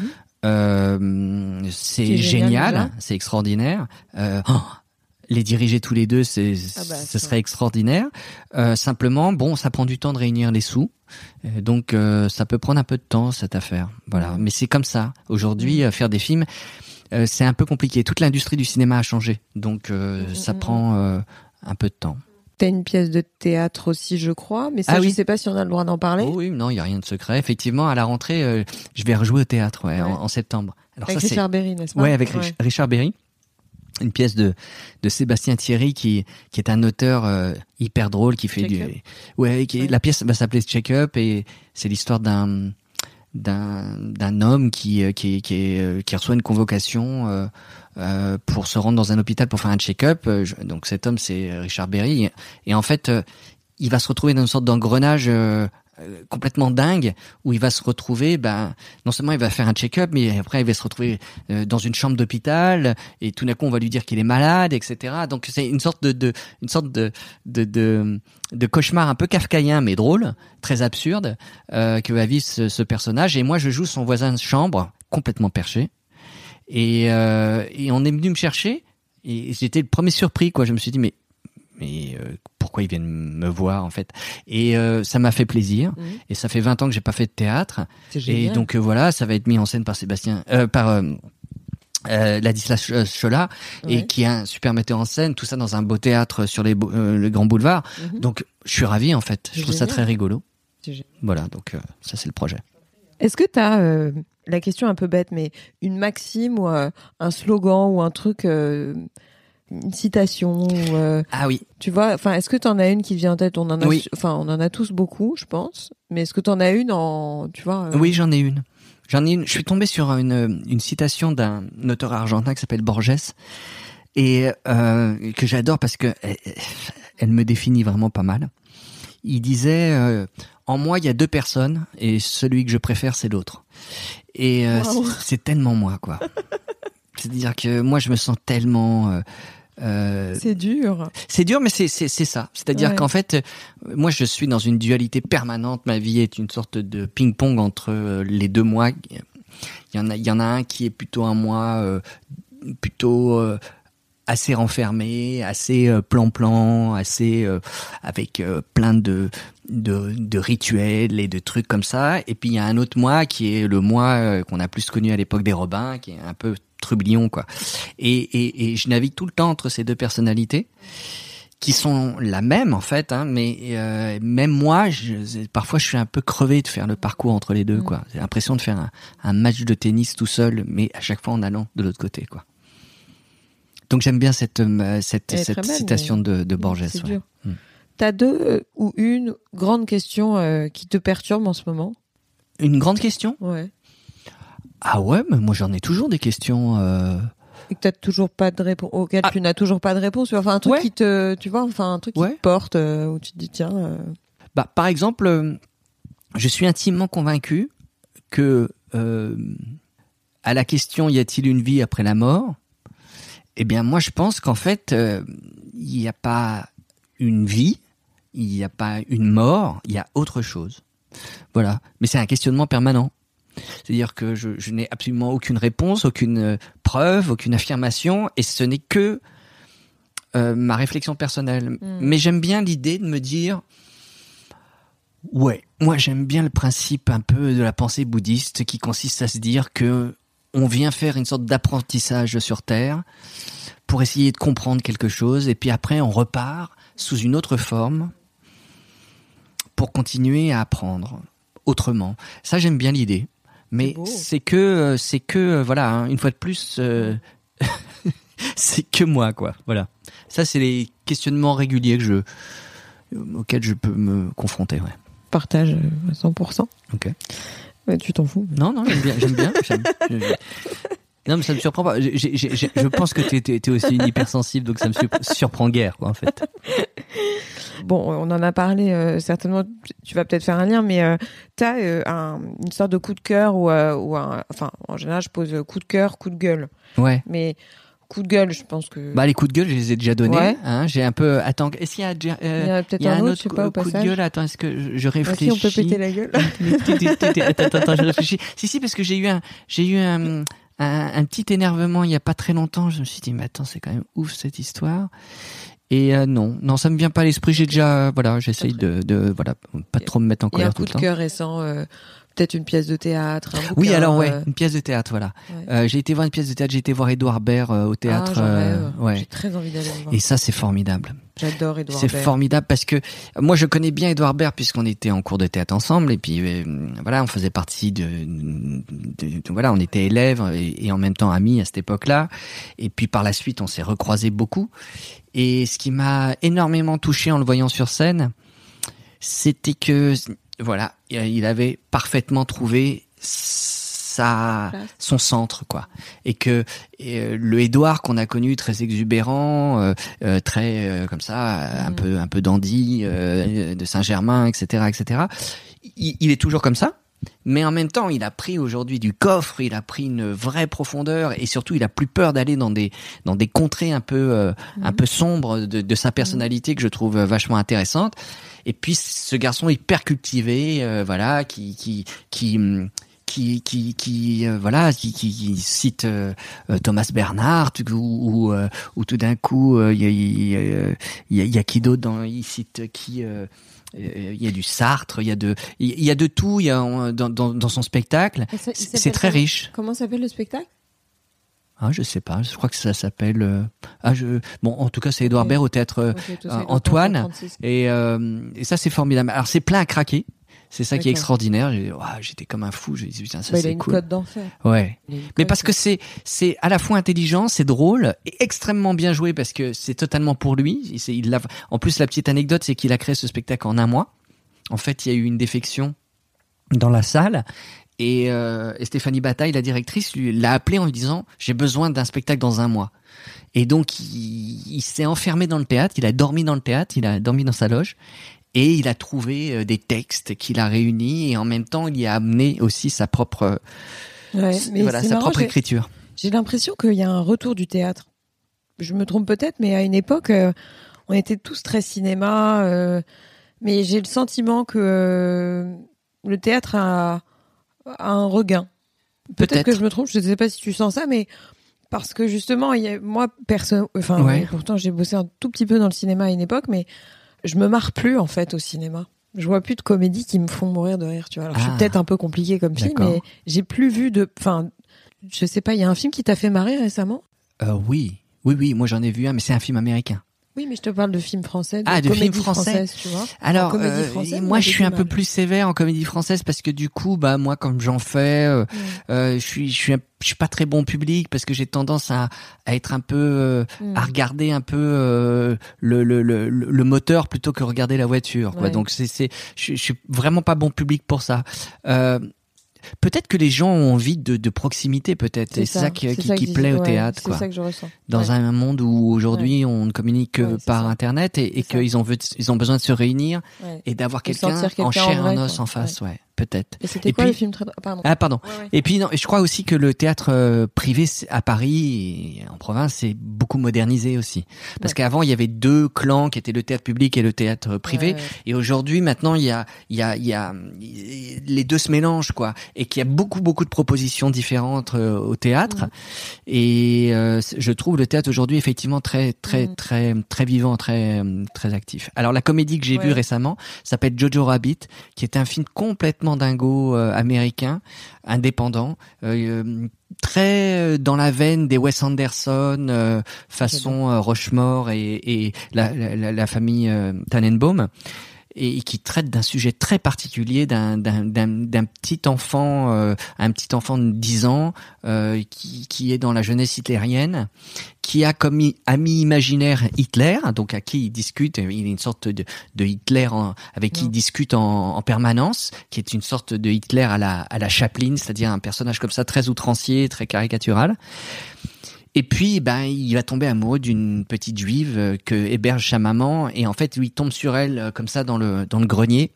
Speaker 2: euh, c'est génial, c'est extraordinaire. Euh, oh, les diriger tous les deux, c'est, ah bah, ce serait extraordinaire. Euh, simplement, bon, ça prend du temps de réunir les sous, donc euh, ça peut prendre un peu de temps cette affaire. Voilà, mmh. mais c'est comme ça. Aujourd'hui, mmh. faire des films, euh, c'est un peu compliqué. Toute l'industrie du cinéma a changé, donc euh, mmh. ça prend euh, un peu de temps.
Speaker 1: T'as une pièce de théâtre aussi, je crois, mais ça,
Speaker 2: ah
Speaker 1: je
Speaker 2: oui.
Speaker 1: sais pas si on a le droit d'en parler.
Speaker 2: Oh oui, non, il y a rien de secret. Effectivement, à la rentrée, euh, je vais rejouer au théâtre ouais, ouais. En, en, septembre.
Speaker 1: Alors avec ça, Richard Berry, n'est-ce pas
Speaker 2: Ouais, avec ouais. Richard Berry. Une pièce de de Sébastien Thierry qui qui est un auteur euh, hyper drôle qui fait du ouais, qui, ouais. la pièce va s'appeler Check Up et c'est l'histoire d'un d'un homme qui euh, qui qui, euh, qui reçoit une convocation euh, euh, pour se rendre dans un hôpital pour faire un check-up. Donc cet homme c'est Richard Berry et en fait il va se retrouver dans une sorte d'engrenage euh, complètement dingue où il va se retrouver ben non seulement il va faire un check-up mais après il va se retrouver euh, dans une chambre d'hôpital et tout d'un coup on va lui dire qu'il est malade etc donc c'est une sorte de, de une sorte de de, de de cauchemar un peu kafkaïen mais drôle très absurde euh, que va vivre ce, ce, personnage. Et moi je joue son voisin de chambre complètement perché. Et, euh, et on est venu me chercher et j'étais le premier surpris quoi. Je me suis dit mais mais euh, pourquoi ils viennent me voir en fait? Et euh, ça m'a fait plaisir. Mmh. et ça fait 20 ans que j'ai pas fait de théâtre. Et donc euh, voilà ça va être mis en scène par Sébastien euh, par euh, Ladislas Chola ouais. et qui est un super metteur en scène tout ça dans un beau théâtre sur les, les grands boulevards mmh. donc je suis ravi en fait. Je trouve génial. ça très rigolo. Voilà donc ça c'est le projet.
Speaker 1: Est-ce que tu as la question un peu bête mais une maxime ou un slogan ou un truc une citation ou, euh,
Speaker 2: Ah oui.
Speaker 1: tu vois enfin est-ce que tu en as une qui te vient en tête? On en a
Speaker 2: Oui.
Speaker 1: enfin on en a tous beaucoup je pense mais est-ce que tu en as une en tu vois euh,
Speaker 2: Oui, j'en ai une. J'en ai une. Je suis tombé sur une, une citation d'un auteur argentin qui s'appelle Borges et euh, que j'adore parce que elle, elle me définit vraiment pas mal. Il disait euh, en moi il y a deux personnes et celui que je préfère c'est l'autre. Et euh, c'est- c'est tellement moi quoi. C'est-à-dire que moi je me sens tellement euh, euh,
Speaker 1: c'est dur
Speaker 2: c'est dur, mais c'est c'est c'est ça. C'est-à-dire
Speaker 1: Ouais.
Speaker 2: qu'en fait, euh, moi, je suis dans une dualité permanente. Ma vie est une sorte de ping-pong entre euh, les deux mois. Il y en a, il y en a un qui est plutôt un mois euh, plutôt euh, assez renfermé, assez plan-plan, assez avec plein de, de de rituels et de trucs comme ça. Et puis il y a un autre mois qui est le mois qu'on a plus connu à l'époque des Robins, qui est un peu trublion quoi. Et, et, et je navigue tout le temps entre ces deux personnalités qui sont la même en fait, hein, mais euh, même moi, je, parfois je suis un peu crevé de faire le parcours entre les deux.
Speaker 1: Mm.
Speaker 2: quoi. J'ai l'impression de faire un, un match de tennis tout seul, mais à chaque fois en allant de l'autre côté. quoi. Donc j'aime bien cette, euh, cette, citation de, de Borges. ouais.
Speaker 1: dur
Speaker 2: Mm.
Speaker 1: t'as deux euh, ou une grande question euh, qui te perturbe en ce moment?
Speaker 2: Une grande question?
Speaker 1: Ouais
Speaker 2: Ah ouais, mais moi j'en ai toujours des questions. euh,
Speaker 1: et que t'as toujours pas de réponse auquel
Speaker 2: Ah.
Speaker 1: tu n'as toujours pas de réponse enfin un truc
Speaker 2: Ouais.
Speaker 1: qui te tu vois enfin un truc qui te porte euh, où tu te dis tiens euh,
Speaker 2: Bah, par exemple, je suis intimement convaincu que à la question y a-t-il une vie après la mort Eh bien, moi, je pense qu'en fait, il n'y a pas une vie, il n'y a pas une mort, il y a autre chose. Voilà. Mais c'est un questionnement permanent. C'est-à-dire que je, je n'ai absolument aucune réponse, aucune euh, preuve, aucune affirmation, et ce n'est que euh, ma réflexion personnelle.
Speaker 1: Mm.
Speaker 2: Mais j'aime bien l'idée de me dire, ouais, moi j'aime bien le principe un peu de la pensée bouddhiste qui consiste à se dire que on vient faire une sorte d'apprentissage sur Terre pour essayer de comprendre quelque chose, et puis après on repart sous une autre forme pour continuer à apprendre autrement. Ça j'aime bien l'idée. Mais c'est que euh, c'est que euh, voilà hein, une fois de plus euh, c'est que moi quoi. Voilà. Ça c'est les questionnements réguliers que je auxquels je peux me confronter ouais.
Speaker 1: Partage euh, à 100%
Speaker 2: ok.
Speaker 1: Ouais, tu t'en fous.
Speaker 2: Non non j'aime bien j'aime bien non mais ça me surprend pas je pense que t'es- t'es aussi une hypersensible donc ça me sur- surprend guère quoi en fait
Speaker 1: Bon, on en a parlé euh, certainement. Tu vas peut-être faire un lien, mais euh, t'as euh, un, une sorte de coup de cœur ou, euh, ou un, enfin, en général, je pose euh, coup de cœur, coup de gueule.
Speaker 2: ouais
Speaker 1: Mais coup de gueule, je pense que.
Speaker 2: bah les coups de gueule je les ai déjà donnés
Speaker 1: Ouais.
Speaker 2: hein, j'ai un peu attends est-ce qu'il y a euh,
Speaker 1: il y a un, autre,
Speaker 2: coup,
Speaker 1: pas,
Speaker 2: coup de gueule? Attends est-ce que je, je
Speaker 1: Ah,
Speaker 2: réfléchis
Speaker 1: si, on peut péter la gueule.
Speaker 2: attends, attends, attends, je réfléchis. Si, si, parce que j'ai eu un, j'ai eu un, un, un petit énervement il y a pas très longtemps. Je me suis dit, mais attends, c'est quand même ouf cette histoire. Et euh, non, non, ça me vient pas à l'esprit. J'ai déjà, voilà, j'essaye de, de, voilà, pas trop me mettre en
Speaker 1: Il y a un
Speaker 2: colère
Speaker 1: coup de cœur récent, euh, peut-être une pièce de théâtre. Un
Speaker 2: Oui, alors ouais,
Speaker 1: euh,
Speaker 2: une pièce de théâtre, voilà.
Speaker 1: ouais.
Speaker 2: Euh, j'ai été voir une pièce de théâtre. J'ai été voir Édouard Baird euh, au théâtre.
Speaker 1: Ah, j'en
Speaker 2: euh,
Speaker 1: rêve. J'ai
Speaker 2: ouais.
Speaker 1: très envie d'aller le voir.
Speaker 2: Et ça, c'est formidable.
Speaker 1: J'adore Edouard
Speaker 2: C'est formidable parce que moi je connais bien Edouard Baird puisqu'on était en cours de théâtre ensemble et puis euh, voilà on faisait partie de, de- de- voilà on était élèves et, et en même temps amis à cette époque-là et puis par la suite on s'est recroisés beaucoup et ce qui m'a énormément touché en le voyant sur scène c'était que voilà il avait parfaitement trouvé sa son centre quoi et que euh, le Édouard qu'on a connu très exubérant euh, euh, très euh, comme ça un
Speaker 1: Mhm.
Speaker 2: peu un peu dandy euh, de Saint-Germain etc etc il, il est toujours comme ça mais en même temps, il a pris aujourd'hui du coffre, il a pris une vraie profondeur et surtout, il a plus peur d'aller dans des dans des contrées un peu euh, un peu sombres de, de sa personnalité que je trouve euh, vachement intéressante. Et puis, ce garçon hyper cultivé, euh, voilà, qui qui qui qui qui, qui euh, voilà qui, qui, qui cite euh, euh, Thomas Bernard ou ou, euh, ou tout d'un coup euh, il y, a, y, a, y a- y a qui d'autre dans il cite qui il y a du Sartre, il y a de, il y a de tout, il y a dans, dans, dans son spectacle. C'est très riche.
Speaker 1: Comment s'appelle le spectacle?
Speaker 2: Ah, je sais pas, je crois que ça s'appelle. euh, Ah, je. Bon, en tout cas, c'est Édouard
Speaker 1: Ok.
Speaker 2: Baird au théâtre euh, Antoine.
Speaker 1: faire 36.
Speaker 2: et, euh, et ça, c'est formidable. Alors, c'est plein à craquer. C'est ça qui est extraordinaire. J'étais comme un fou. J'ai dit putain, ça
Speaker 1: Bah, a
Speaker 2: c'est cool.
Speaker 1: d'enfer.
Speaker 2: Ouais.
Speaker 1: A
Speaker 2: Mais parce que c'est c'est à la fois intelligent, c'est drôle et extrêmement bien joué parce que c'est totalement pour lui. Il, l'a- en plus, la petite anecdote, c'est qu'il a créé ce spectacle en un mois. En fait, il y a eu une défection dans la salle et, euh, et Stéphanie Bataille, la directrice, l'a appelé en lui disant j'ai besoin d'un spectacle dans un mois. Et donc il, il s'est enfermé dans le théâtre, il a dormi dans le théâtre, il a dormi dans sa loge. Et il a trouvé euh, des textes qu'il a réunis et en même temps il y a amené aussi sa propre
Speaker 1: Ouais, mais
Speaker 2: voilà sa
Speaker 1: marrant,
Speaker 2: propre écriture.
Speaker 1: J'ai l'impression qu'il y a un retour du théâtre. Je me trompe peut-être, mais à une époque, euh, on était tous très cinéma. euh, mais j'ai le sentiment que euh, le théâtre a, un regain. Peut-être que je me trompe, je ne sais pas si tu sens ça, mais parce que justement, y a, moi, personne, enfin,
Speaker 2: Ouais.
Speaker 1: ouais, pourtant j'ai bossé un tout petit peu dans le cinéma à une époque, mais je me marre plus en fait au cinéma. Je vois plus de comédies qui me font mourir de rire, tu vois. Alors, je suis
Speaker 2: Ah.
Speaker 1: peut-être un peu compliqué comme film, mais j'ai plus vu de, enfin, je sais pas, il y a un film qui t'a fait marrer récemment?
Speaker 2: Euh, oui, oui, oui, moi j'en ai vu un, mais c'est un film américain.
Speaker 1: Oui, mais je te parle de films français, de,
Speaker 2: Ah, de films français.
Speaker 1: tu vois.
Speaker 2: Alors, euh,
Speaker 1: française,
Speaker 2: moi je suis un peu plus sévère en comédie française parce que du coup, bah moi comme j'en fais, euh, euh, je suis, je suis, un- je suis pas très bon public parce que j'ai tendance à, à être un peu, euh,
Speaker 1: Mm.
Speaker 2: à regarder un peu euh, le, le, le, le moteur plutôt que regarder la voiture. Quoi. Donc c'est, c'est, je, je suis vraiment pas bon public pour ça. Peut-être que les gens ont envie de, de proximité, peut-être, et c'est ça, qui,
Speaker 1: ça
Speaker 2: plaît au théâtre,
Speaker 1: C'est
Speaker 2: quoi.
Speaker 1: ça que je ressens.
Speaker 2: Dans
Speaker 1: Ouais.
Speaker 2: un monde où aujourd'hui on ne communique que
Speaker 1: Ouais,
Speaker 2: par
Speaker 1: ça.
Speaker 2: internet et, qu'ils ont, ils ont besoin de se réunir et d'avoir quelqu'un en
Speaker 1: en
Speaker 2: chair et
Speaker 1: vrai,
Speaker 2: en os
Speaker 1: quoi.
Speaker 2: en face, ouais, peut-être.
Speaker 1: Et c'était quoi
Speaker 2: puis-
Speaker 1: le film Pardon.
Speaker 2: Ah pardon.
Speaker 1: Ouais, ouais.
Speaker 2: Et puis non, je crois aussi que le théâtre euh, privé à Paris et en province c'est beaucoup modernisé aussi. Parce
Speaker 1: Ouais.
Speaker 2: qu'avant il y avait deux clans qui étaient le théâtre public et le théâtre privé. Et aujourd'hui maintenant il y a il y a il y a les deux se mélangent quoi et qu'il y a beaucoup beaucoup de propositions différentes euh, au théâtre.
Speaker 1: Mm.
Speaker 2: Et euh, je trouve le théâtre aujourd'hui effectivement très très
Speaker 1: Mm.
Speaker 2: très très vivant, très très actif. Alors la comédie que j'ai vue récemment s'appelle Jojo Rabbit, qui est un film complètement dingo euh, américain, indépendant, euh, très euh, dans la veine des Wes Anderson, euh, façon euh, Rochemore et, et la, la, la- la famille euh, Tannenbaum et qui traite d'un sujet très particulier d'un d'un d'un d'un petit enfant euh, un petit enfant de 10 ans euh, qui qui est dans la jeunesse hitlérienne qui a comme ami imaginaire Hitler donc à qui il discute il est une sorte de de Hitler en- avec qui il discute en, en permanence qui est une sorte de Hitler à la à la Chaplin c'est-à-dire un personnage comme ça très outrancier très caricatural et puis, ben, il va tomber amoureux d'une petite juive euh, que héberge sa maman, et en fait, lui il tombe sur elle euh, comme ça dans le dans le grenier.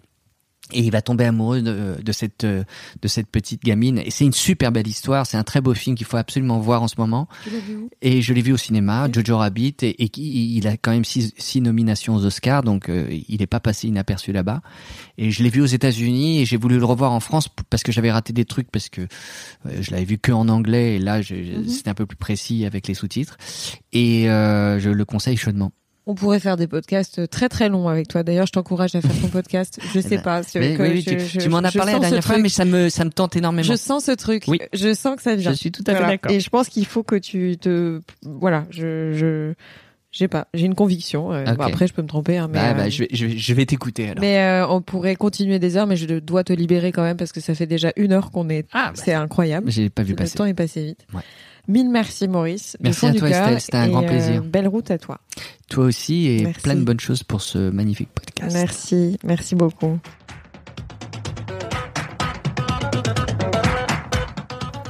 Speaker 2: Et il va tomber amoureux de, de cette de cette petite gamine. Et c'est une super belle histoire. C'est un très beau film qu'il faut absolument voir en ce moment.
Speaker 1: Vu
Speaker 2: Et je l'ai vu au cinéma, Jojo Rabbit, et, et qui- il a quand même six, six nominations aux Oscars, donc euh, il n'est pas passé inaperçu là-bas. Et je l'ai vu aux États-Unis et j'ai voulu le revoir en France parce que j'avais raté des trucs parce que euh, je l'avais vu que en anglais et là
Speaker 1: Mhm.
Speaker 2: c'était un peu plus précis avec les sous-titres. Et euh, je le conseille chaudement.
Speaker 1: On pourrait faire des podcasts très très longs avec toi. D'ailleurs, je t'encourage à faire ton podcast. Je sais
Speaker 2: ben,
Speaker 1: pas.
Speaker 2: Mais
Speaker 1: que
Speaker 2: oui, oui,
Speaker 1: je-
Speaker 2: tu, m'en as parlé la dernière fois, mais ça me ça me tente énormément.
Speaker 1: Je sens ce truc.
Speaker 2: Oui.
Speaker 1: Je sens que ça vient.
Speaker 2: Je suis tout à fait
Speaker 1: Voilà.
Speaker 2: d'accord.
Speaker 1: Et je pense qu'il faut que tu te, voilà, je, je, j'ai pas, j'ai une conviction. euh, bon, après, je peux me tromper, hein, mais,
Speaker 2: Bah,
Speaker 1: euh,
Speaker 2: bah, je vais, je vais, je vais t'écouter alors.
Speaker 1: mais euh, on pourrait continuer des heures, mais je dois te libérer quand même parce que ça fait déjà une heure qu'on est.
Speaker 2: Ah, bah,
Speaker 1: C'est incroyable.
Speaker 2: j'ai pas vu
Speaker 1: Le
Speaker 2: passer.
Speaker 1: temps est passé vite.
Speaker 2: Ouais.
Speaker 1: Mille merci Maurice.
Speaker 2: Merci à toi,
Speaker 1: cœur,
Speaker 2: Estelle, c'était un
Speaker 1: et,
Speaker 2: grand
Speaker 1: euh,
Speaker 2: plaisir.
Speaker 1: belle route à toi.
Speaker 2: Toi aussi et
Speaker 1: Merci.
Speaker 2: plein de bonnes choses pour ce magnifique podcast.
Speaker 1: Merci, merci beaucoup.